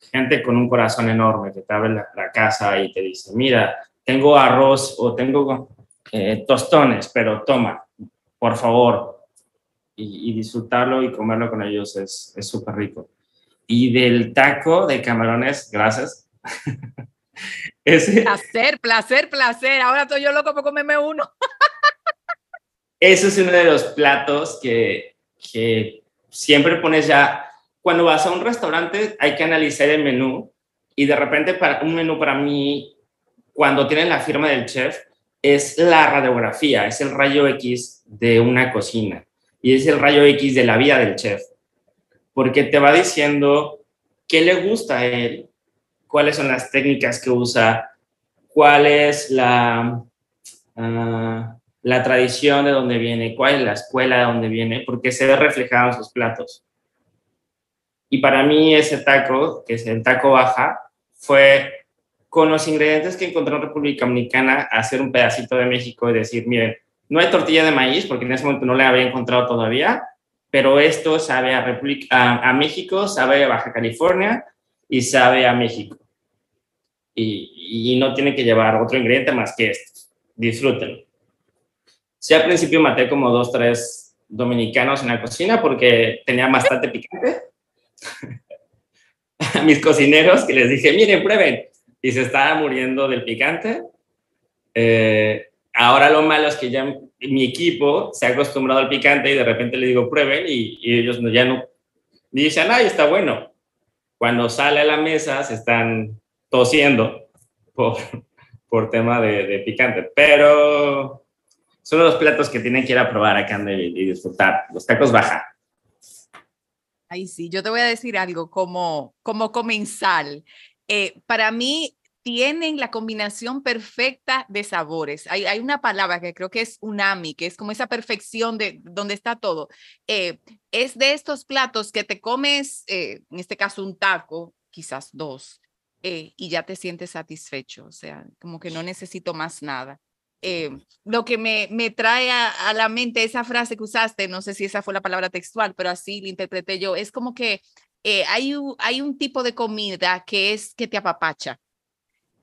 gente con un corazón enorme que te abre la, la casa y te dice, mira, tengo arroz o tengo eh, tostones, pero toma, por favor. Y, y, disfrutarlo y comerlo con ellos es súper rico. Y del taco de camarones, gracias. [LAUGHS] Ese, placer, placer, placer. Ahora estoy yo loco por comerme uno. Ese es uno de los platos que, que siempre pones ya cuando vas a un restaurante hay que analizar el menú y de repente para un menú para mí, cuando tienen la firma del chef, es la radiografía, es el rayo X de una cocina y es el rayo X de la vida del chef, porque te va diciendo qué le gusta a él, cuáles son las técnicas que usa, cuál es la, uh, la tradición de dónde viene, cuál es la escuela de dónde viene, porque se ve reflejado en sus platos. Y para mí ese taco, que es el taco baja, fue con los ingredientes que encontré en República Dominicana, hacer un pedacito de México y decir, miren, no hay tortilla de maíz, porque en ese momento no la había encontrado todavía, pero esto sabe a, República, a, a México, sabe a Baja California y sabe a México. Y, y no tiene que llevar otro ingrediente más que esto. Disfrútenlo. Sí, al principio maté como dos, tres dominicanos en la cocina porque tenía bastante picante [LAUGHS] a mis cocineros que les dije, miren, prueben. Y se estaba muriendo del picante. Eh, ahora lo malo es que ya mi equipo se ha acostumbrado al picante y de repente le digo, prueben y, y ellos ya no dicen, ay, está bueno. Cuando sale a la mesa se están tosiendo por, [LAUGHS] por tema de, picante. Pero son los platos que tienen que ir a probar acá y, y disfrutar. Los tacos baja. Ay, sí, yo te voy a decir algo como, como comensal. Eh, para mí tienen la combinación perfecta de sabores. Hay, una palabra que creo que es unami, que es como esa perfección de donde está todo. Eh, es de estos platos que te comes, eh, en este caso un taco, quizás dos, eh, y ya te sientes satisfecho. O sea, como que no necesito más nada. lo que me, trae a, la mente esa frase que usaste, no sé si esa fue la palabra textual, pero así la interpreté yo, es como que hay, hay un tipo de comida que es que te apapacha.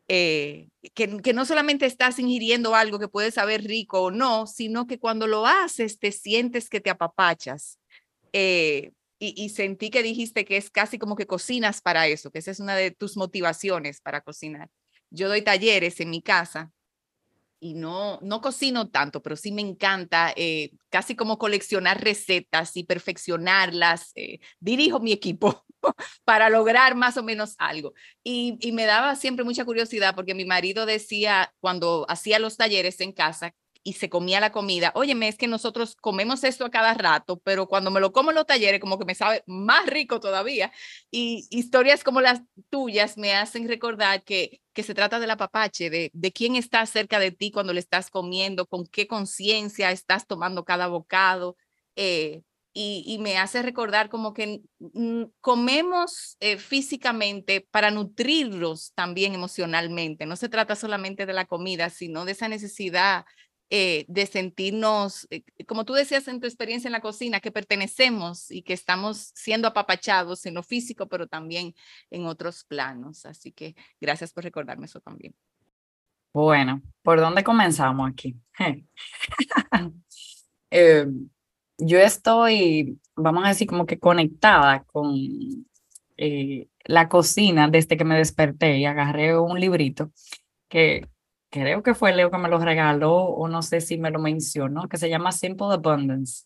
Eh, que, no solamente estás ingiriendo algo que puede saber rico o no, sino que cuando lo haces te sientes que te apapachas. y, y, sentí que dijiste que es casi como que cocinas para eso, que esa es una de tus motivaciones para cocinar. Yo doy talleres en mi casa y no, no cocino tanto, pero sí me encanta eh, casi como coleccionar recetas y perfeccionarlas. Eh, dirijo mi equipo [LAUGHS] para lograr más o menos algo. Y, me daba siempre mucha curiosidad porque mi marido decía cuando hacía los talleres en casa y se comía la comida, óyeme, es que nosotros comemos esto a cada rato, pero cuando me lo como en los talleres, como que me sabe más rico todavía. Y historias como las tuyas me hacen recordar que, que se trata del apapache, de, de quién está cerca de ti cuando le estás comiendo, con qué conciencia estás tomando cada bocado. Eh, y, y, me hace recordar como que comemos eh, físicamente para nutrirlos también emocionalmente. No se trata solamente de la comida, sino de esa necesidad eh, de sentirnos, eh, como tú decías en tu experiencia en la cocina, que pertenecemos y que estamos siendo apapachados en lo físico, pero también en otros planos. Así que gracias por recordarme eso también. Bueno, ¿por dónde comenzamos aquí? [LAUGHS] eh, yo estoy, vamos a decir, como que conectada con eh, la cocina desde que me desperté y agarré un librito que creo que fue Leo que me lo regaló o no sé si me lo mencionó, que se llama Simple Abundance.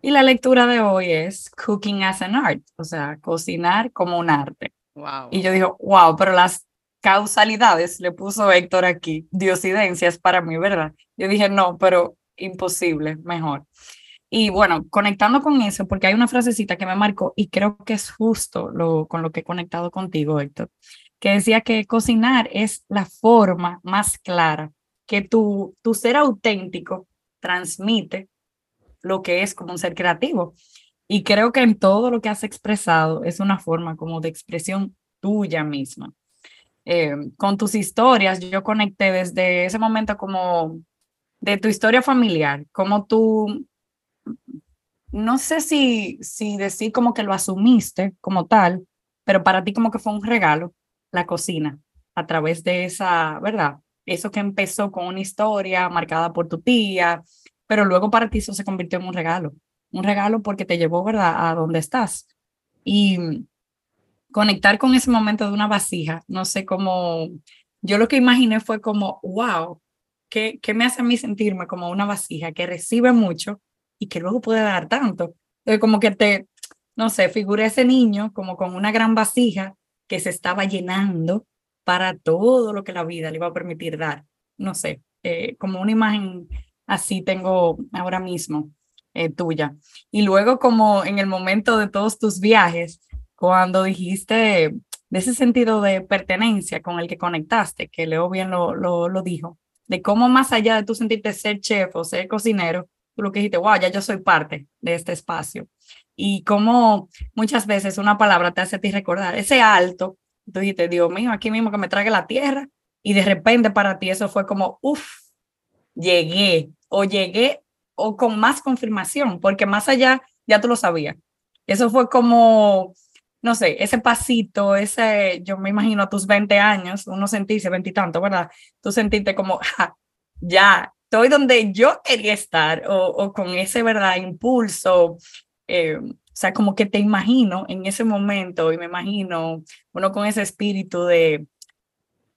Y la lectura de hoy es Cooking as an Art, o sea, cocinar como un arte. Wow. Y yo digo, wow, pero las causalidades, le puso Héctor aquí, diosidencias para mí, ¿verdad? Yo dije, no, pero imposible, mejor. Y bueno, conectando con eso, porque hay una frasecita que me marcó y creo que es justo lo, con lo que he conectado contigo, Héctor, que decía que cocinar es la forma más clara que tu, tu ser auténtico transmite lo que es como un ser creativo. Y creo que en todo lo que has expresado es una forma como de expresión tuya misma. Eh, con tus historias, yo conecté desde ese momento como de tu historia familiar, como tú, no sé si, si decir como que lo asumiste como tal, pero para ti como que fue un regalo la cocina a través de esa, ¿verdad? Eso que empezó con una historia marcada por tu tía, pero luego para ti eso se convirtió en un regalo, un regalo porque te llevó, ¿verdad?, a donde estás. Y conectar con ese momento de una vasija, no sé cómo, yo lo que imaginé fue como, wow, ¿qué, qué me hace a mí sentirme como una vasija que recibe mucho y que luego puede dar tanto? Entonces, como que te, no sé, figuré ese niño como con una gran vasija que se estaba llenando para todo lo que la vida le iba a permitir dar. No sé, eh, como una imagen así tengo ahora mismo eh, tuya. Y luego como en el momento de todos tus viajes, cuando dijiste de ese sentido de pertenencia con el que conectaste, que Leo bien lo, lo, lo dijo, de cómo más allá de tú sentirte ser chef o ser cocinero, lo que dijiste, wow, ya yo soy parte de este espacio y cómo muchas veces una palabra te hace a ti recordar ese alto. Tú dijiste, Dios mío, aquí mismo que me trague la tierra. Y de repente para ti eso fue como, uff, llegué o llegué o con más confirmación, porque más allá ya tú lo sabías. Eso fue como, no sé, ese pasito, ese, yo me imagino a tus 20 años, uno sentirse 20 y tanto, ¿verdad? Tú sentiste como, ya, estoy donde yo quería estar, o, o, con ese, ¿verdad? Impulso, eh, o sea, como que te imagino en ese momento y me imagino uno con ese espíritu de,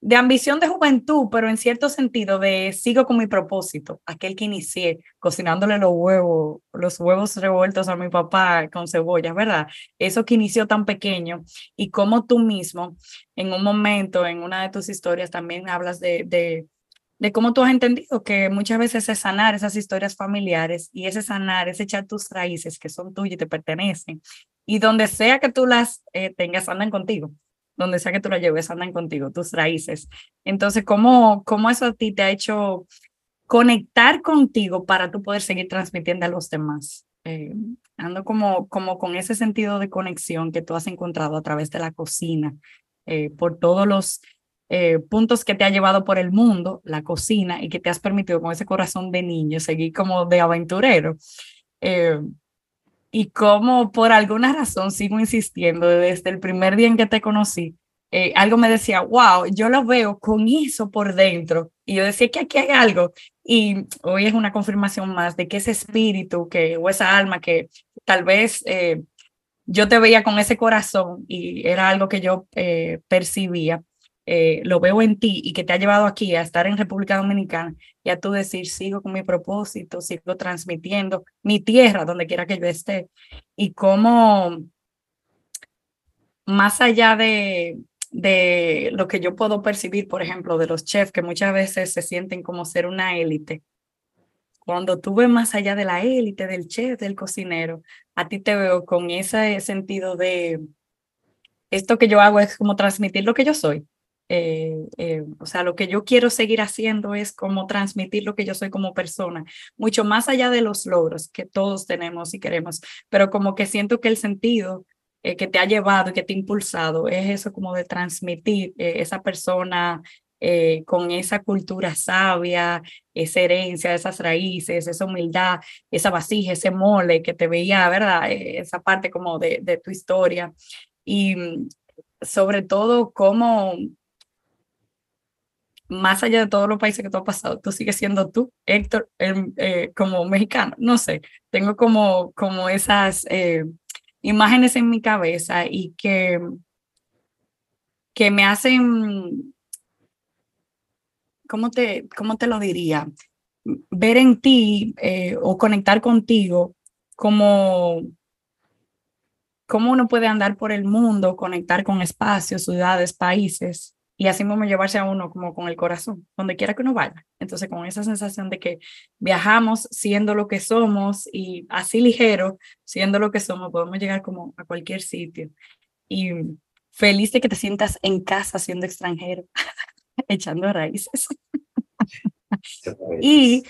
de ambición de juventud, pero en cierto sentido de sigo con mi propósito, aquel que inicié cocinándole los huevos, los huevos revueltos a mi papá con cebollas, ¿verdad? Eso que inició tan pequeño y como tú mismo en un momento, en una de tus historias también hablas de, de de cómo tú has entendido que muchas veces es sanar esas historias familiares y ese sanar, es echar tus raíces que son tuyas y te pertenecen. Y donde sea que tú las eh, tengas, andan contigo. Donde sea que tú las lleves, andan contigo, tus raíces. Entonces, ¿cómo, cómo eso a ti te ha hecho conectar contigo para tú poder seguir transmitiendo a los demás? Eh, ando como, como con ese sentido de conexión que tú has encontrado a través de la cocina, eh, por todos los eh, puntos que te ha llevado por el mundo, la cocina, y que te has permitido con ese corazón de niño seguir como de aventurero. Eh, y cómo por alguna razón sigo insistiendo desde el primer día en que te conocí, eh, algo me decía, wow, yo lo veo con eso por dentro. Y yo decía que aquí hay algo. Y hoy es una confirmación más de que ese espíritu que, o esa alma que tal vez yo te veía con ese corazón y era algo que yo percibía, eh, lo veo en ti y que te ha llevado aquí a estar en República Dominicana y a tú decir, sigo con mi propósito, sigo transmitiendo mi tierra donde quiera que yo esté. Y cómo, más allá de, de lo que yo puedo percibir, por ejemplo, de los chefs que muchas veces se sienten como ser una élite, cuando tú ves más allá de la élite, del chef, del cocinero, a ti te veo con ese sentido de esto que yo hago es como transmitir lo que yo soy. Eh, eh, o sea, lo que yo quiero seguir haciendo es como transmitir lo que yo soy como persona, mucho más allá de los logros que todos tenemos y queremos, pero como que siento que el sentido eh, que te ha llevado y que te ha impulsado es eso como de transmitir esa persona con esa cultura sabia, esa herencia, esas raíces, esa humildad, esa vasija, ese mole que te veía, ¿verdad? esa parte como de, de tu historia. Y mm, sobre todo cómo más allá de todos los países que tú has pasado, tú sigues siendo tú, Héctor, eh, como mexicano. No sé, tengo como, como esas eh, imágenes en mi cabeza y que, que me hacen, ¿cómo te, cómo te lo diría? Ver en ti eh, o conectar contigo como cómo uno puede andar por el mundo, conectar con espacios, ciudades, países y así mismo llevarse a uno como con el corazón, donde quiera que uno vaya. Entonces, con esa sensación de que viajamos siendo lo que somos y así ligero, siendo lo que somos, podemos llegar como a cualquier sitio. Y feliz de que te sientas en casa siendo extranjero, [LAUGHS] echando raíces. y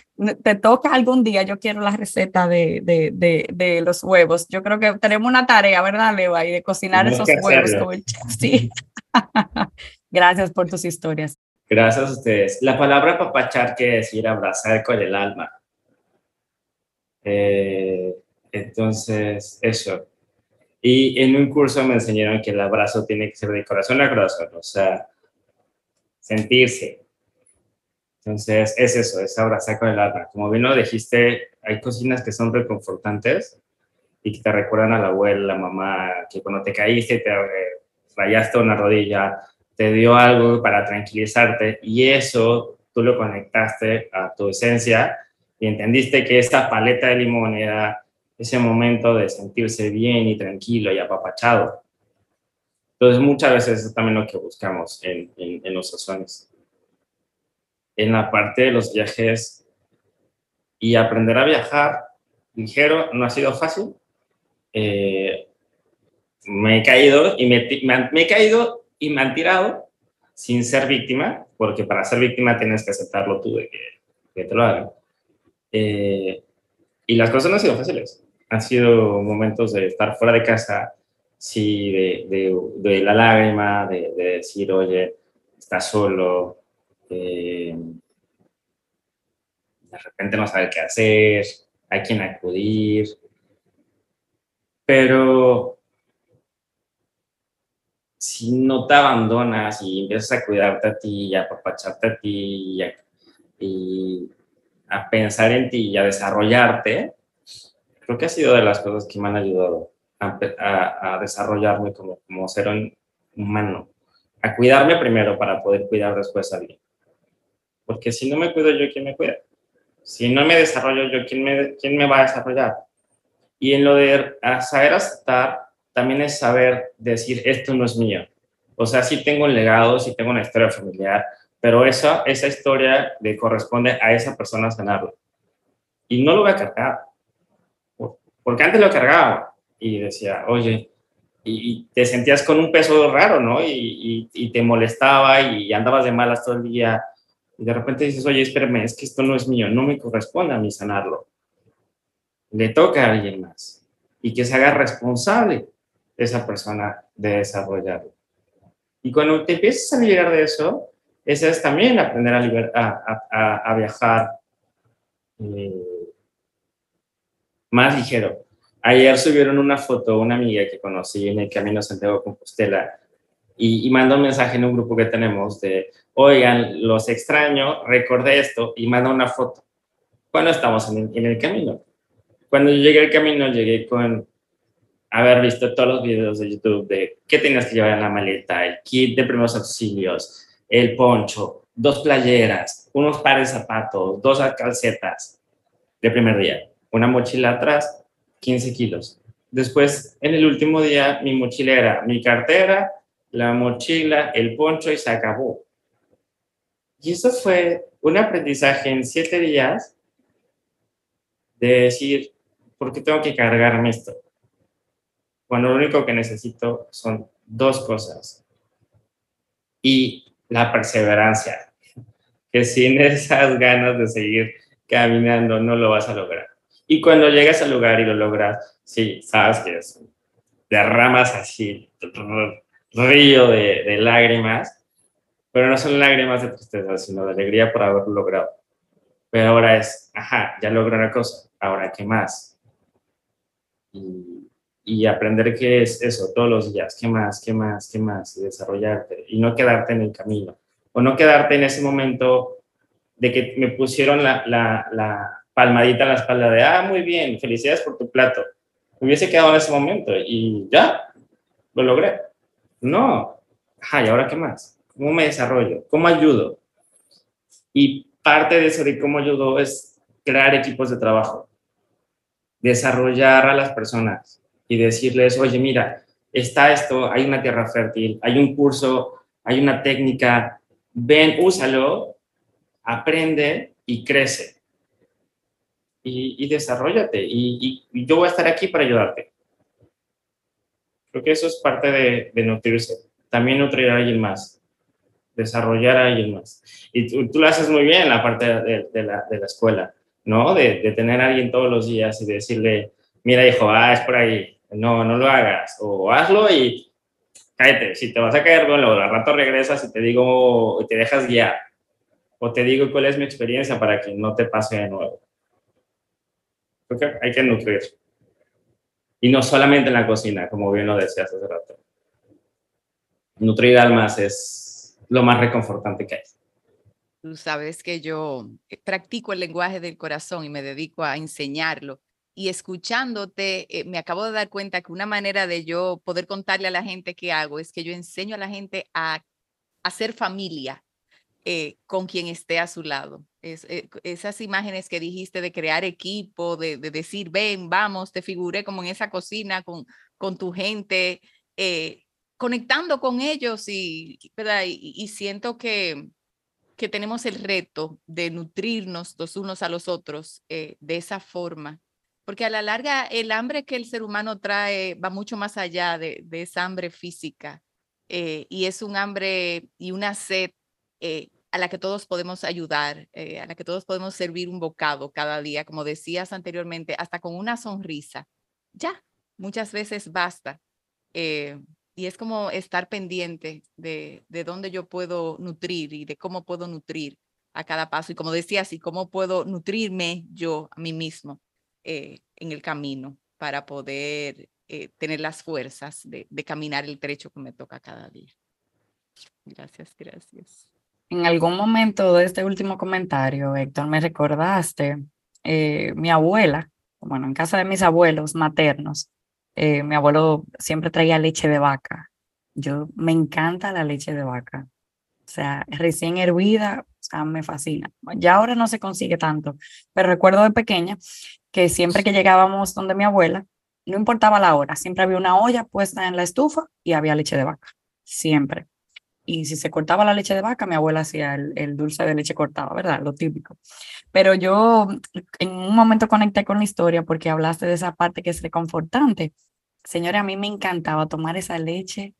te toca algún día, yo quiero la receta de, de, de, de, los huevos. Yo creo que tenemos una tarea, ¿verdad, Leva? Y de cocinar esos huevos con el chef. Sí. [LAUGHS] Gracias por tus historias. Gracias a ustedes. La palabra papachar quiere decir abrazar con el alma. Eh, entonces, eso. Y en un curso me enseñaron que el abrazo tiene que ser de corazón a corazón, o sea, sentirse. Entonces, es eso, es abrazar con el alma. Como bien lo dijiste, hay cocinas que son reconfortantes y que te recuerdan a la abuela, la mamá, que cuando te caíste te rayaste una rodilla, te dio algo para tranquilizarte y eso tú lo conectaste a tu esencia y entendiste que esta paleta de limón era ese momento de sentirse bien y tranquilo y apapachado. Entonces muchas veces es también lo que buscamos en, en, los sazones. En la parte de los viajes y aprender a viajar ligero no ha sido fácil. Eh, me he caído y me, me he caído y han tirado sin ser víctima, porque para ser víctima tienes que aceptarlo tú de que, te lo hagan. Eh, y las cosas no han sido fáciles. Han sido momentos de estar fuera de casa, sí, de, de, la lágrima, de, decir, oye, estás solo, eh, de repente no saber qué hacer, hay quien acudir. Pero si no te abandonas y empiezas a cuidarte a ti y a apapacharte a ti y a, pensar en ti y a desarrollarte, creo que ha sido de las cosas que me han ayudado a, desarrollarme como, como ser humano, a cuidarme primero para poder cuidar después a alguien. Porque si no me cuido yo, ¿quién me cuida? Si no me desarrollo yo, ¿quién me, quién me va a desarrollar? Y en lo de saber aceptar también es saber decir, esto no es mío. O sea, sí tengo un legado, sí tengo una historia familiar, pero esa, esa historia le corresponde a esa persona sanarlo. Y no lo voy a cargar. Porque antes lo cargaba y decía, oye, y, te sentías con un peso raro, ¿no? Y, y, te molestaba y andabas de malas todo el día. Y de repente dices, oye, espérame, es que esto no es mío, no me corresponde a mí sanarlo. Le toca a alguien más. Y que se haga responsable esa persona de desarrollarlo. Y cuando te empiezas a liberar de eso, ese es también aprender a, viajar eh, más ligero. Ayer subieron una foto, una amiga que conocí en el Camino Santiago Compostela, y, y mandó un mensaje en un grupo que tenemos de, oigan, los extraño, recordé esto, y mandó una foto. Cuando estamos en el, en el camino. Cuando yo llegué al camino, llegué con haber visto todos los videos de YouTube de qué tenías que llevar en la maleta, el kit de primeros auxilios, el poncho, dos playeras, unos pares de zapatos, dos calcetas de primer día, una mochila atrás, 15 kilos. Después, en el último día, mi mochila era mi cartera, la mochila, el poncho y se acabó. Y eso fue un aprendizaje en siete días de decir, ¿por qué tengo que cargarme esto? Cuando lo único que necesito son dos cosas. Y la perseverancia, [LAUGHS] que sin esas ganas de seguir caminando no lo vas a lograr. Y cuando llegas al lugar y lo logras, sí, sabes que es derramas así, río de, de lágrimas, pero no son lágrimas de tristeza, sino de alegría por haberlo logrado. Pero ahora es, ajá, ya logré una cosa, ahora qué más. Y y aprender qué es eso todos los días, qué más, qué más, qué más, y desarrollarte y no quedarte en el camino o no quedarte en ese momento de que me pusieron la, la, palmadita en la espalda de, ah, muy bien, felicidades por tu plato. Me hubiese quedado en ese momento y ya, lo logré. No, ay, ¿ahora qué más? ¿Cómo me desarrollo? ¿Cómo ayudo? Y parte de eso de cómo ayudo es crear equipos de trabajo, desarrollar a las personas, y decirles, oye, mira, está esto, hay una tierra fértil, hay un curso, hay una técnica, ven, úsalo, aprende y crece. Y, y desarrollate. Y, yo voy a estar aquí para ayudarte. Creo que eso es parte de, nutrirse. También nutrir a alguien más. Desarrollar a alguien más. Y tú, lo haces muy bien en la parte de, de, la, de la, escuela, ¿no? De, de tener a alguien todos los días y decirle, mira, hijo, ah, es por ahí, no, no lo hagas, o hazlo y cállate, si te vas a caer, bueno, al rato regresas y te digo, y te dejas guiar, o te digo cuál es mi experiencia para que no te pase de nuevo. Creo que hay que nutrir. Y no solamente en la cocina, como bien lo decías hace rato. Nutrir almas es lo más reconfortante que hay. Tú sabes que yo practico el lenguaje del corazón y me dedico a enseñarlo y escuchándote, eh, me acabo de dar cuenta que una manera de yo poder contarle a la gente qué hago es que yo enseño a la gente a hacer familia eh, con quien esté a su lado. Es, eh, esas imágenes que dijiste de crear equipo, de, decir, ven, vamos, te figuré como en esa cocina con, con tu gente, conectando con ellos y, ¿verdad? y, siento que, que tenemos el reto de nutrirnos los unos a los otros de esa forma porque a la larga el hambre que el ser humano trae va mucho más allá de, esa hambre física eh, y es un hambre y una sed eh, a la que todos podemos ayudar, eh, a la que todos podemos servir un bocado cada día, como decías anteriormente, hasta con una sonrisa. Ya, muchas veces basta. y es como estar pendiente de, de dónde yo puedo nutrir y de cómo puedo nutrir a cada paso. Y como decías, y cómo puedo nutrirme yo a mí mismo eh, en el camino para poder eh, tener las fuerzas de, caminar el trecho que me toca cada día. Gracias, gracias. En algún momento de este último comentario, Héctor, me recordaste eh, mi abuela, bueno, en casa de mis abuelos maternos, mi abuelo siempre traía leche de vaca. Yo me encanta la leche de vaca. O sea, recién hervida, o sea, me fascina. Ya ahora no se consigue tanto, pero recuerdo de pequeña que siempre que llegábamos donde mi abuela, no importaba la hora, siempre había una olla puesta en la estufa y había leche de vaca, siempre. Y si se cortaba la leche de vaca, mi abuela hacía el, dulce de leche cortada, ¿verdad? Lo típico. Pero yo en un momento conecté con la historia porque hablaste de esa parte que es reconfortante. Señora, a mí me encantaba tomar esa leche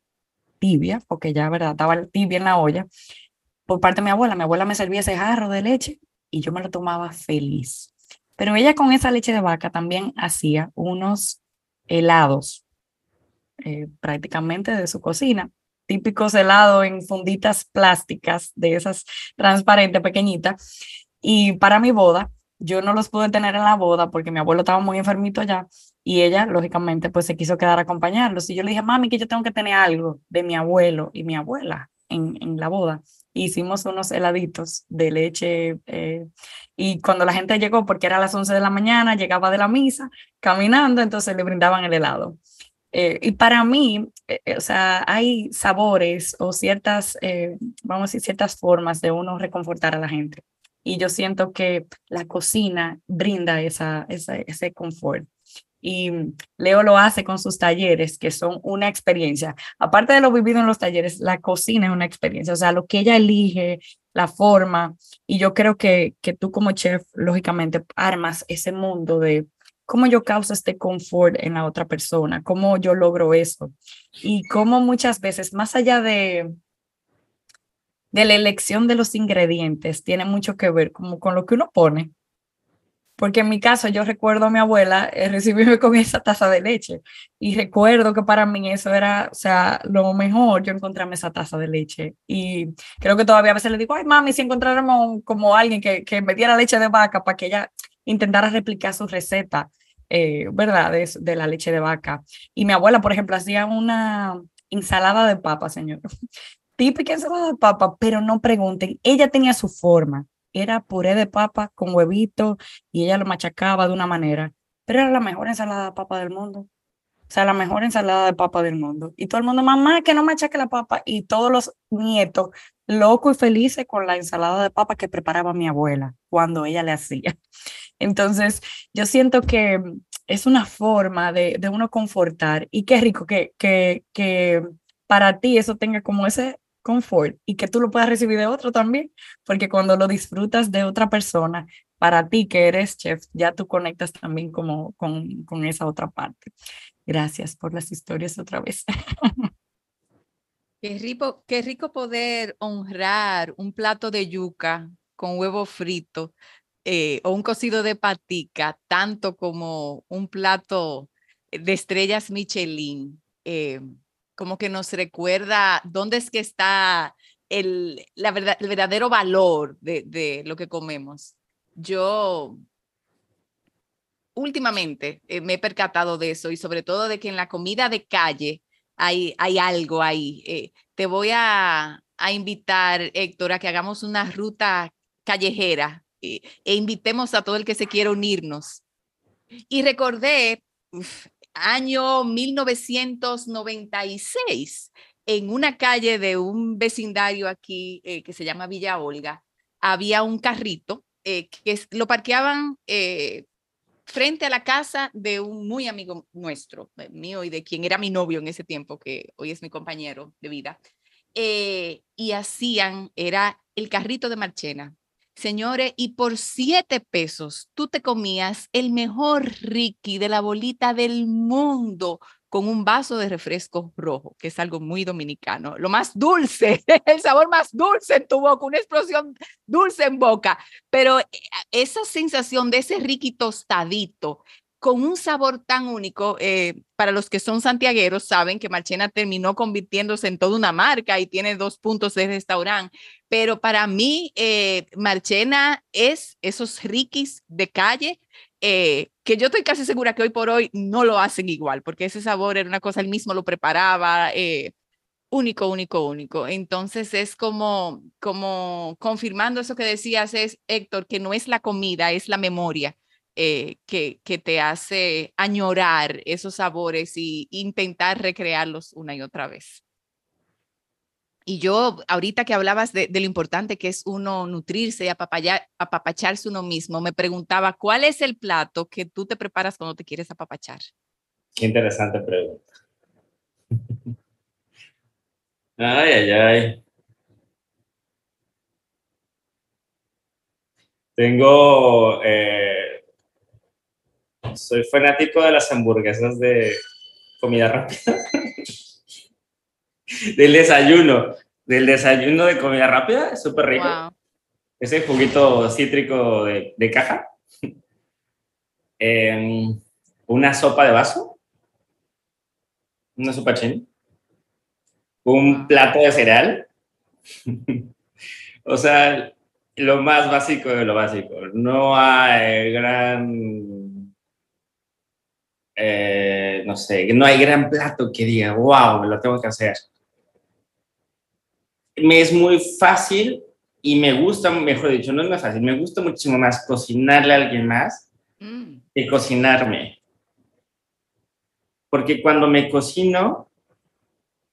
tibia, porque ya, ¿verdad? Estaba tibia en la olla. Por parte de mi abuela, mi abuela me servía ese jarro de leche y yo me lo tomaba feliz. Pero ella con esa leche de vaca también hacía unos helados eh, prácticamente de su cocina típicos helados en funditas plásticas, de esas transparentes pequeñitas. Y para mi boda, yo no los pude tener en la boda porque mi abuelo estaba muy enfermito ya y ella, lógicamente, pues se quiso quedar a acompañarlos. Y yo le dije, mami, que yo tengo que tener algo de mi abuelo y mi abuela en, en la boda. Hicimos unos heladitos de leche eh, y cuando la gente llegó, porque era las 11 de la mañana, llegaba de la misa caminando, entonces le brindaban el helado. Eh, y para mí, eh, o sea, hay sabores o ciertas, vamos a decir, ciertas formas de uno reconfortar a la gente. Y yo siento que la cocina brinda esa, esa, ese confort y Leo lo hace con sus talleres, que son una experiencia. Aparte de lo vivido en los talleres, la cocina es una experiencia, o sea, lo que ella elige, la forma, y yo creo que, que tú como chef, lógicamente, armas ese mundo de cómo yo causo este confort en la otra persona, cómo yo logro eso, y cómo muchas veces, más allá de, de la elección de los ingredientes, tiene mucho que ver como con lo que uno pone porque en mi caso yo recuerdo a mi abuela eh, recibirme con esa taza de leche y recuerdo que para mí eso era, o sea, lo mejor yo encontrarme esa taza de leche y creo que todavía a veces le digo, ay mami, si encontráramos como alguien que, que me diera leche de vaca para que ella intentara replicar su receta, eh, ¿verdad? De, de la leche de vaca. Y mi abuela, por ejemplo, hacía una ensalada de papa, señor. [LAUGHS] Típica ensalada de papa, pero no pregunten, ella tenía su forma era puré de papa con huevito y ella lo machacaba de una manera, pero era la mejor ensalada de papa del mundo. O sea, la mejor ensalada de papa del mundo. Y todo el mundo, mamá, que no machaque la papa. Y todos los nietos locos y felices con la ensalada de papa que preparaba mi abuela cuando ella le hacía. [LAUGHS] Entonces, yo siento que es una forma de, de uno confortar y qué rico que, que, que para ti eso tenga como ese confort y que tú lo puedas recibir de otro también, porque cuando lo disfrutas de otra persona, para ti que eres chef, ya tú conectas también como con, con esa otra parte. Gracias por las historias otra vez. [LAUGHS] Qué rico, qué rico poder honrar un plato de yuca con huevo frito eh, o un cocido de patica, tanto como un plato de estrellas Michelin. Eh, como que nos recuerda dónde es que está el, la verdad, el verdadero valor de, de, lo que comemos. Yo últimamente eh, me he percatado de eso y sobre todo de que en la comida de calle hay, hay algo ahí. Eh, te voy a, a, invitar, Héctor, a que hagamos una ruta callejera eh, e invitemos a todo el que se quiera unirnos. Y recordé, año 1996, en una calle de un vecindario aquí eh, que se llama Villa Olga, había un carrito eh, que lo parqueaban eh, frente a la casa de un muy amigo nuestro, mío y de quien era mi novio en ese tiempo, que hoy es mi compañero de vida. y hacían, era el carrito de Marchena, Señores, y por siete pesos tú te comías el mejor Ricky de la bolita del mundo con un vaso de refresco rojo, que es algo muy dominicano. Lo más dulce, [LAUGHS] el sabor más dulce en tu boca, una explosión dulce en boca. Pero eh, esa sensación de ese Ricky tostadito, con un sabor tan único. Eh, para los que son santiagueros, saben que Marchena terminó convirtiéndose en toda una marca y tiene dos puntos de restaurante. Pero para mí, eh, Marchena es esos riquis de calle eh, que yo estoy casi segura que hoy por hoy no lo hacen igual, porque ese sabor era una cosa, él mismo lo preparaba. único, único, único. Entonces es como, como confirmando eso que decías, es Héctor, que no es la comida, es la memoria eh, que, que, te hace añorar esos sabores y intentar recrearlos una y otra vez. Y yo, ahorita que hablabas de, de lo importante que es uno nutrirse y apapacharse uno mismo, me preguntaba, ¿cuál es el plato que tú te preparas cuando te quieres apapachar? Qué interesante pregunta. [LAUGHS] Ay, ay, ay. Tengo eh, soy fanático de las hamburguesas de comida rápida. [LAUGHS] del desayuno. Del desayuno de comida rápida, es súper rico. Ese juguito cítrico de, de caja. [LAUGHS] Em, una sopa de vaso. Una sopa chini. un plato de cereal. [LAUGHS] o sea, lo más básico de lo básico. No hay gran, eh, no sé, no hay gran plato que diga, wow, me lo tengo que hacer. Me es muy fácil y me gusta, mejor dicho, no es más fácil, me gusta muchísimo más cocinarle a alguien más mm. que cocinarme. Porque cuando me cocino,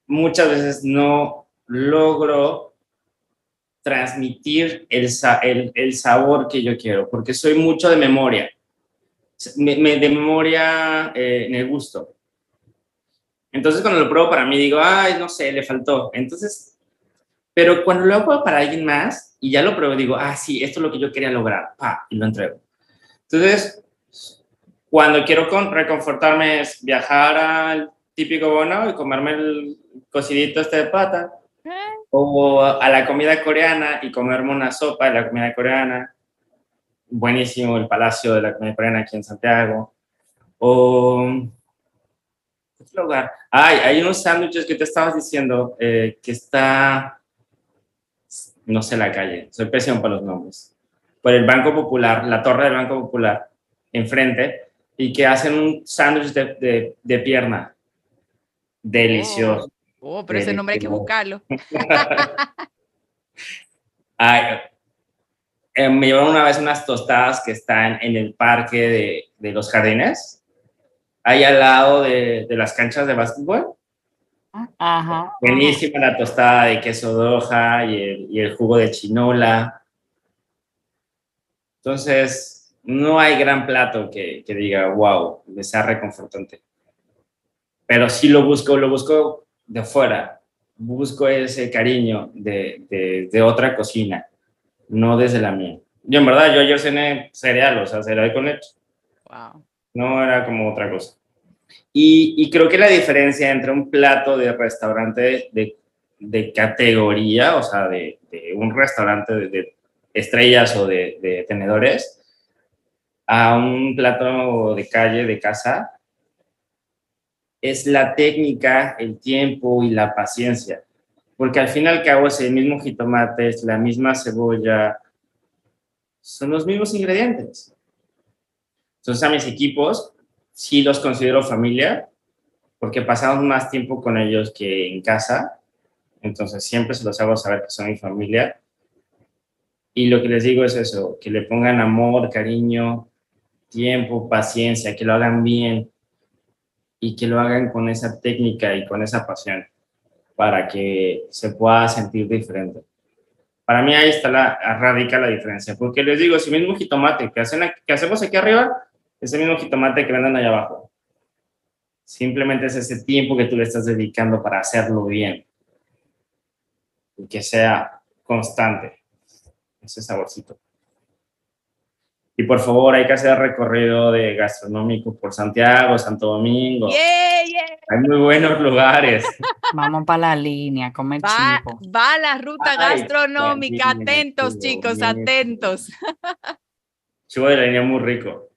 muchas veces no logro transmitir el, el, sabor que yo quiero, porque soy mucho de memoria, me, de memoria eh, en el gusto. Entonces cuando lo pruebo para mí digo, ay, no sé, le faltó. Entonces, pero cuando lo hago para alguien más y ya lo pruebo, digo, ah, sí, esto es lo que yo quería lograr, pa, y lo entrego. Entonces, cuando quiero reconfortarme es viajar al típico bono y comerme el cocidito este de pata o a la comida coreana y comerme una sopa de la comida coreana. Buenísimo el Palacio de la Coreana aquí en Santiago. O... ¿Qué lugar? Ay, hay unos sándwiches que te estabas diciendo eh, que está... No sé la calle, soy pésimo para los nombres. Por el Banco Popular, la torre del Banco Popular, enfrente, y que hacen un sándwich de, de, pierna. Delicioso. Oh, pero ese nombre hay que buscarlo. [LAUGHS] [LAUGHS] Ay, eh, me llevaron una vez unas tostadas que están en el parque de, de los jardines, ahí al lado de, de las canchas de básquetbol. Ajá. Buenísima la tostada de queso de hoja y el, y el jugo de chinola. Entonces, no hay gran plato que, que diga, wow, me sea reconfortante. Pero sí lo busco, lo busco de fuera, busco ese cariño de, de, otra cocina, no desde la mía. Yo en verdad, yo ayer cené cereal, o sea, cereal con leche. Wow. No era como otra cosa. Y, y, creo que la diferencia entre un plato de restaurante de, de categoría, o sea, de, de un restaurante de, estrellas o de, tenedores, a un plato de calle, de casa, es la técnica, el tiempo y la paciencia. Porque al fin y al cabo es el mismo jitomate, es la misma cebolla, son los mismos ingredientes. Entonces a mis equipos sí los considero familia, porque pasamos más tiempo con ellos que en casa. Entonces siempre se los hago saber que son mi familia. Y lo que les digo es eso, que le pongan amor, cariño, tiempo, paciencia, que lo hagan bien, y que lo hagan con esa técnica y con esa pasión para que se pueda sentir diferente. Para mí ahí está la, radica la diferencia, porque les digo, ese mismo jitomate que, hacen, que hacemos aquí arriba, ese mismo jitomate que venden allá abajo. Simplemente es ese tiempo que tú le estás dedicando para hacerlo bien y que sea constante ese saborcito. Y por favor, hay que hacer recorrido de gastronómico por Santiago, Santo Domingo. Hay muy buenos lugares. [LAUGHS] Vamos para la línea, comer va, Va la ruta gastronómica. atentos, chicos, atentos. [LAUGHS] Chivo de la línea muy rico.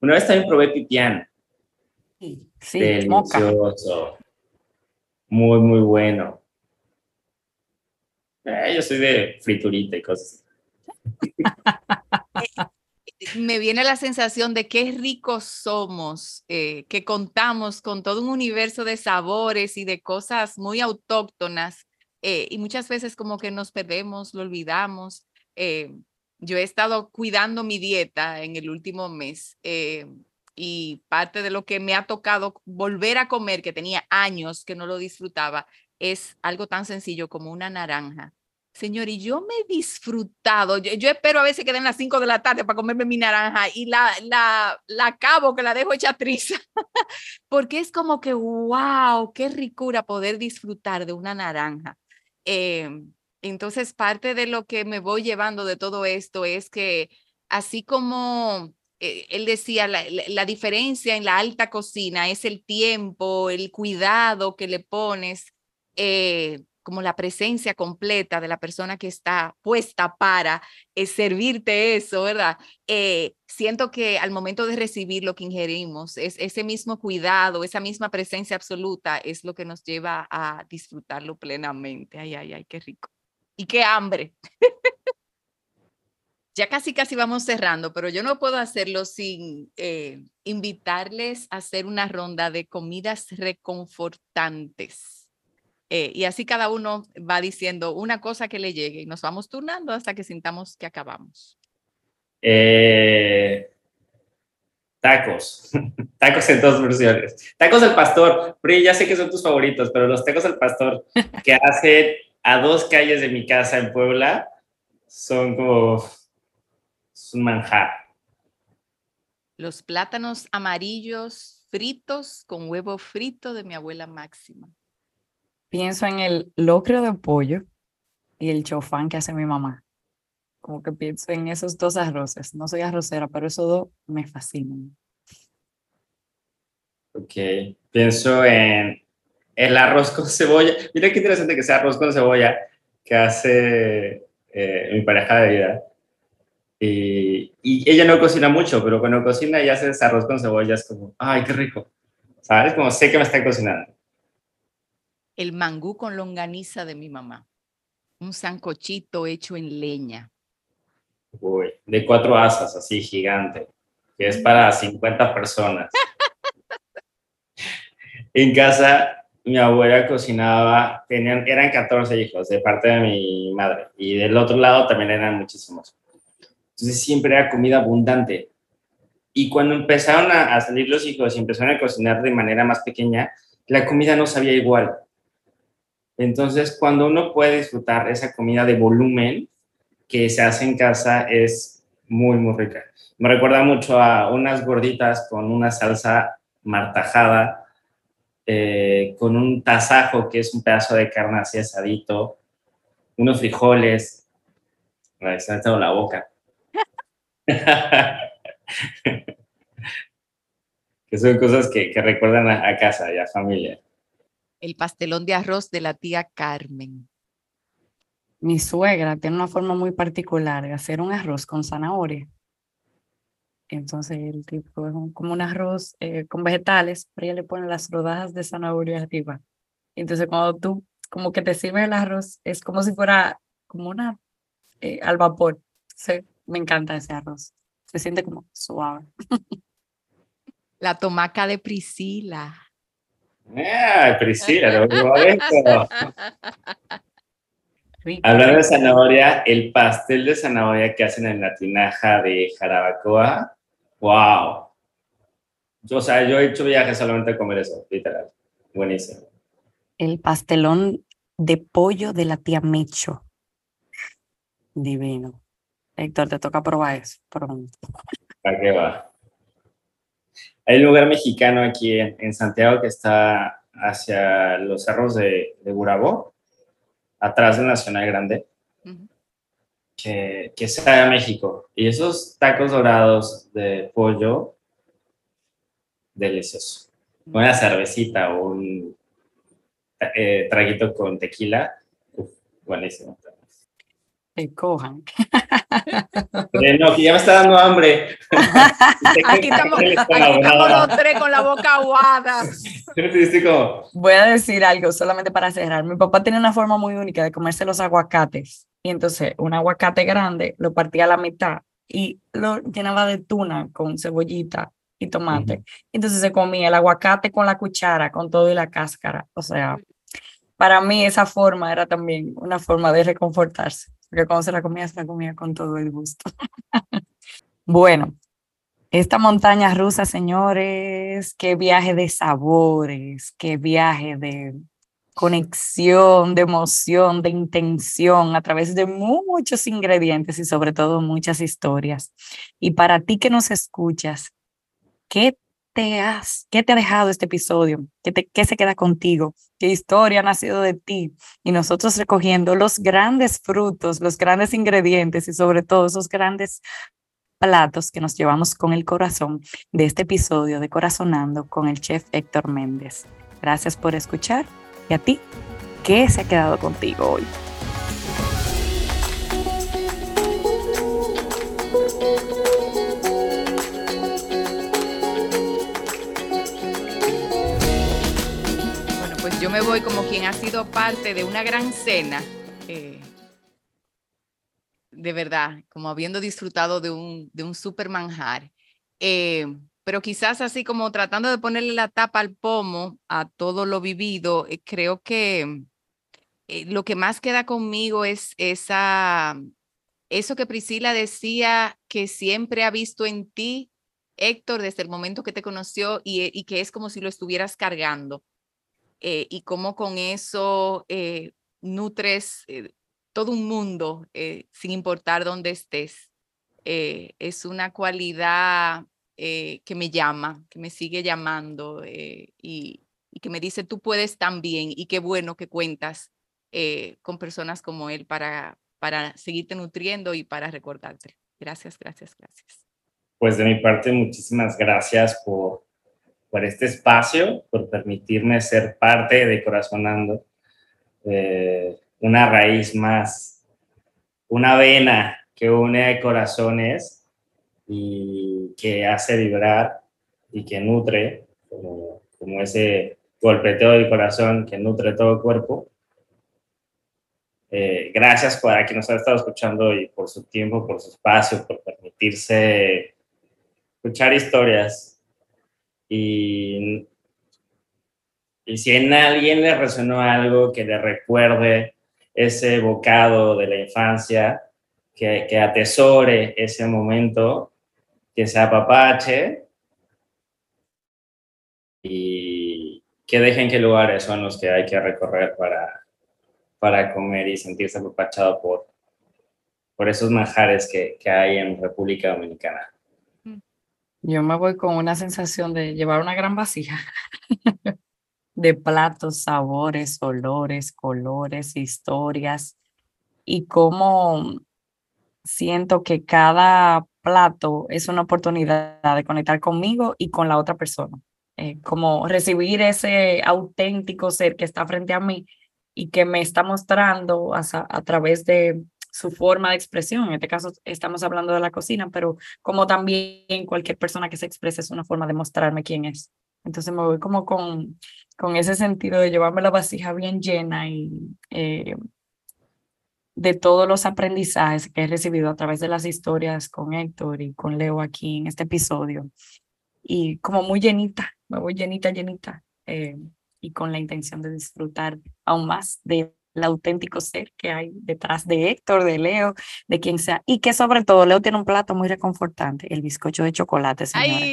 Una vez también probé pipián. Sí, Delicioso. Muy, muy bueno. Eh, yo soy de friturita y cosas. [LAUGHS] Me viene la sensación de qué ricos somos, eh, que contamos con todo un universo de sabores y de cosas muy autóctonas eh, y muchas veces como que nos perdemos, lo olvidamos. Eh, yo he estado cuidando mi dieta en el último mes y parte de lo que me ha tocado volver a comer, que tenía años que no lo disfrutaba, es algo tan sencillo como una naranja Señor, y yo me he disfrutado. Yo, espero a veces que den las 5 de la tarde para comerme mi naranja y la, la, la acabo, que la dejo hecha triza. [LAUGHS] Porque es como que, wow, qué ricura poder disfrutar de una naranja. Em, entonces, parte de lo que me voy llevando de todo esto es que, así como eh, él decía, la, la, diferencia en la alta cocina es el tiempo, el cuidado que le pones. Eh, como la presencia completa de la persona que está puesta para eh, servirte eso, ¿verdad? Eh, siento que al momento de recibir lo que ingerimos, es, ese mismo cuidado, esa misma presencia absoluta es lo que nos lleva a disfrutarlo plenamente. Ay, ay, ay, qué rico. Y qué hambre. [LAUGHS] ya casi, casi vamos cerrando, pero yo no puedo hacerlo sin eh, invitarles a hacer una ronda de comidas reconfortantes. Eh, y así cada uno va diciendo una cosa que le llegue y nos vamos turnando hasta que sintamos que acabamos. Eh, tacos, [LAUGHS] tacos en dos versiones. Tacos del pastor, Pri, ya sé que son tus favoritos, pero los tacos del pastor [LAUGHS] que hace a dos calles de mi casa en Puebla son como un manjar. Los plátanos amarillos fritos con huevo frito de mi abuela Máxima. Pienso en el locro de pollo y el chofán que hace mi mamá. Como que pienso en esos dos arroces. No soy arrocera, pero esos dos me fascinan. Ok, pienso en el arroz con [LAUGHS] cebolla. Mira qué interesante que sea arroz con cebolla que hace eh, mi pareja de vida. Y, ella no cocina mucho, pero cuando cocina y hace arroz con cebolla es como, ay, qué rico. ¿Sabes? Como sé que me está cocinando. El mangú con longaniza de mi mamá. Un sancochito hecho en leña. Uy, de cuatro asas, así gigante, que es para 50 personas. [LAUGHS] en casa, mi abuela cocinaba, tenían, eran 14 hijos de parte de mi madre, y del otro lado también eran muchísimos. Entonces siempre era comida abundante. Y cuando empezaron a, salir los hijos y empezaron a cocinar de manera más pequeña, la comida no sabía igual. Entonces, cuando uno puede disfrutar esa comida de volumen que se hace en casa, es muy, muy rica. Me recuerda mucho a unas gorditas con una salsa martajada, eh, con un tasajo, que es un pedazo de carne así asadito, unos frijoles. Me se me la boca. [LAUGHS] que son cosas que, recuerdan a, casa y a familia. El pastelón de arroz de la tía Carmen. Mi suegra tiene una forma muy particular de hacer un arroz con zanahoria. Entonces el tipo es como un arroz eh, con vegetales, pero ella le pone las rodajas de zanahoria arriba. Entonces cuando tú como que te sirves el arroz, es como si fuera como una eh, al vapor. Sí, me encanta ese arroz. Se siente como suave. [LAUGHS] La tomaca de Priscila. Ah, Priscila, lo Hablando de zanahoria, el pastel de zanahoria que hacen en la tinaja de Jarabacoa, wow. Yo, o sea, yo he hecho viajes solamente a comer eso, literal. Buenísimo. El pastelón de pollo de la tía Mecho. Divino. Héctor, te toca probar eso pronto. ¿Para qué va? Hay un lugar mexicano aquí en, Santiago que está hacia los cerros de, de Burabó, atrás del Nacional Grande, que, que sabe a México. Y esos tacos dorados de pollo, delicioso. Una cervecita o un eh, traguito con tequila, buenísimo cojan. No, que ya me está dando hambre. [LAUGHS] aquí estamos, los tres con la boca aguada. Voy a decir algo solamente para cerrar. Mi papá tiene una forma muy única de comerse los aguacates. Y entonces, un aguacate grande lo partía a la mitad y lo llenaba de tuna con cebollita y tomate. Entonces se comía el aguacate con la cuchara, con todo y la cáscara. O sea, para mí esa forma era también una forma de reconfortarse porque cuando se la comía, se la comía con todo el gusto. [LAUGHS] bueno, esta montaña rusa, señores, qué viaje de sabores, qué viaje de conexión, de emoción, de intención a través de muchos ingredientes y sobre todo muchas historias. Y para ti que nos escuchas, ¿qué te qué te ha dejado este episodio? ¿Qué, ¿Qué se queda contigo? ¿Qué historia ha nacido de ti? Y nosotros recogiendo los grandes frutos, los grandes ingredientes y sobre todo esos grandes platos que nos llevamos con el corazón de este episodio de Corazonando con el chef Héctor Méndez. Gracias por escuchar y a ti qué se ha quedado contigo hoy. Yo me voy como quien ha sido parte de una gran cena. Eh, de verdad, como habiendo disfrutado de un, de un super manjar. Eh, pero quizás así como tratando de ponerle la tapa al pomo a todo lo vivido, eh, creo que lo que más queda conmigo es esa, eso que Priscila decía que siempre ha visto en ti, Héctor, desde el momento que te conoció y, que es como si lo estuvieras cargando. Y cómo con eso nutres todo un mundo, sin importar dónde estés. es una cualidad eh, que me llama, que me sigue llamando eh, y, que me dice, tú puedes también y qué bueno que cuentas eh, con personas como él para, para seguirte nutriendo y para recordarte. Gracias, gracias, gracias. Pues de mi parte, muchísimas gracias por, por este espacio, por permitirme ser parte de Corazonando, una raíz más, una vena que une corazones y que hace vibrar y que nutre, como, como ese golpeteo del corazón que nutre todo el cuerpo. Eh, gracias por a quien nos ha estado escuchando y por su tiempo, por su espacio, por permitirse escuchar historias. Y, y si en alguien le resonó algo que le recuerde ese bocado de la infancia, que, que atesore ese momento que se apapache y que dejen qué lugares son los que hay que recorrer para, para comer y sentirse apapachado por, por esos manjares que, que hay en República Dominicana. Yo me voy con una sensación de llevar una gran vasija [LAUGHS] de platos, sabores, olores, colores, historias y cómo siento que cada plato es una oportunidad de conectar conmigo y con la otra persona. Eh, como recibir ese auténtico ser que está frente a mí y que me está mostrando a, a través de su forma de expresión. En este caso estamos hablando de la cocina, pero como también cualquier persona que se exprese es una forma de mostrarme quién es. Entonces me voy como con, con ese sentido de llevarme la vasija bien llena y eh, de todos los aprendizajes que he recibido a través de las historias con Héctor y con Leo aquí en este episodio. Y como muy llenita, me voy llenita, llenita, eh, y con la intención de disfrutar aún más del auténtico ser que hay detrás de Héctor, de Leo, de quien sea. Y que sobre todo Leo tiene un plato muy reconfortante, el bizcocho de chocolate, señora.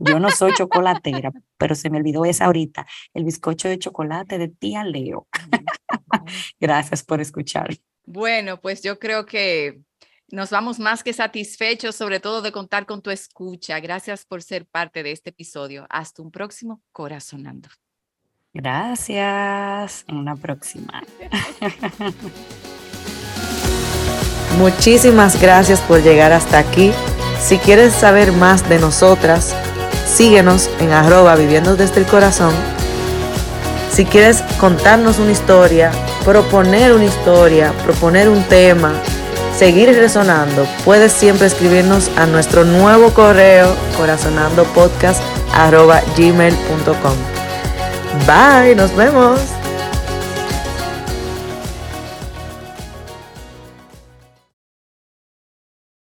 Yo no soy [LAUGHS] chocolatera, pero se me olvidó esa ahorita, el bizcocho de chocolate de tía Leo. [LAUGHS] Gracias por escuchar. Bueno, pues yo creo que nos vamos más que satisfechos, sobre todo de contar con tu escucha. Gracias por ser parte de este episodio. Hasta un próximo Corazonando. Gracias. En una próxima. [LAUGHS] Muchísimas gracias por llegar hasta aquí. Si quieres saber más de nosotras, síguenos en arroba viviendo desde el corazón. Si quieres contarnos una historia, proponer una historia, proponer un tema, seguir resonando, puedes siempre escribirnos a nuestro nuevo correo corazonandopodcast.gmail.com. Bye, nos vemos.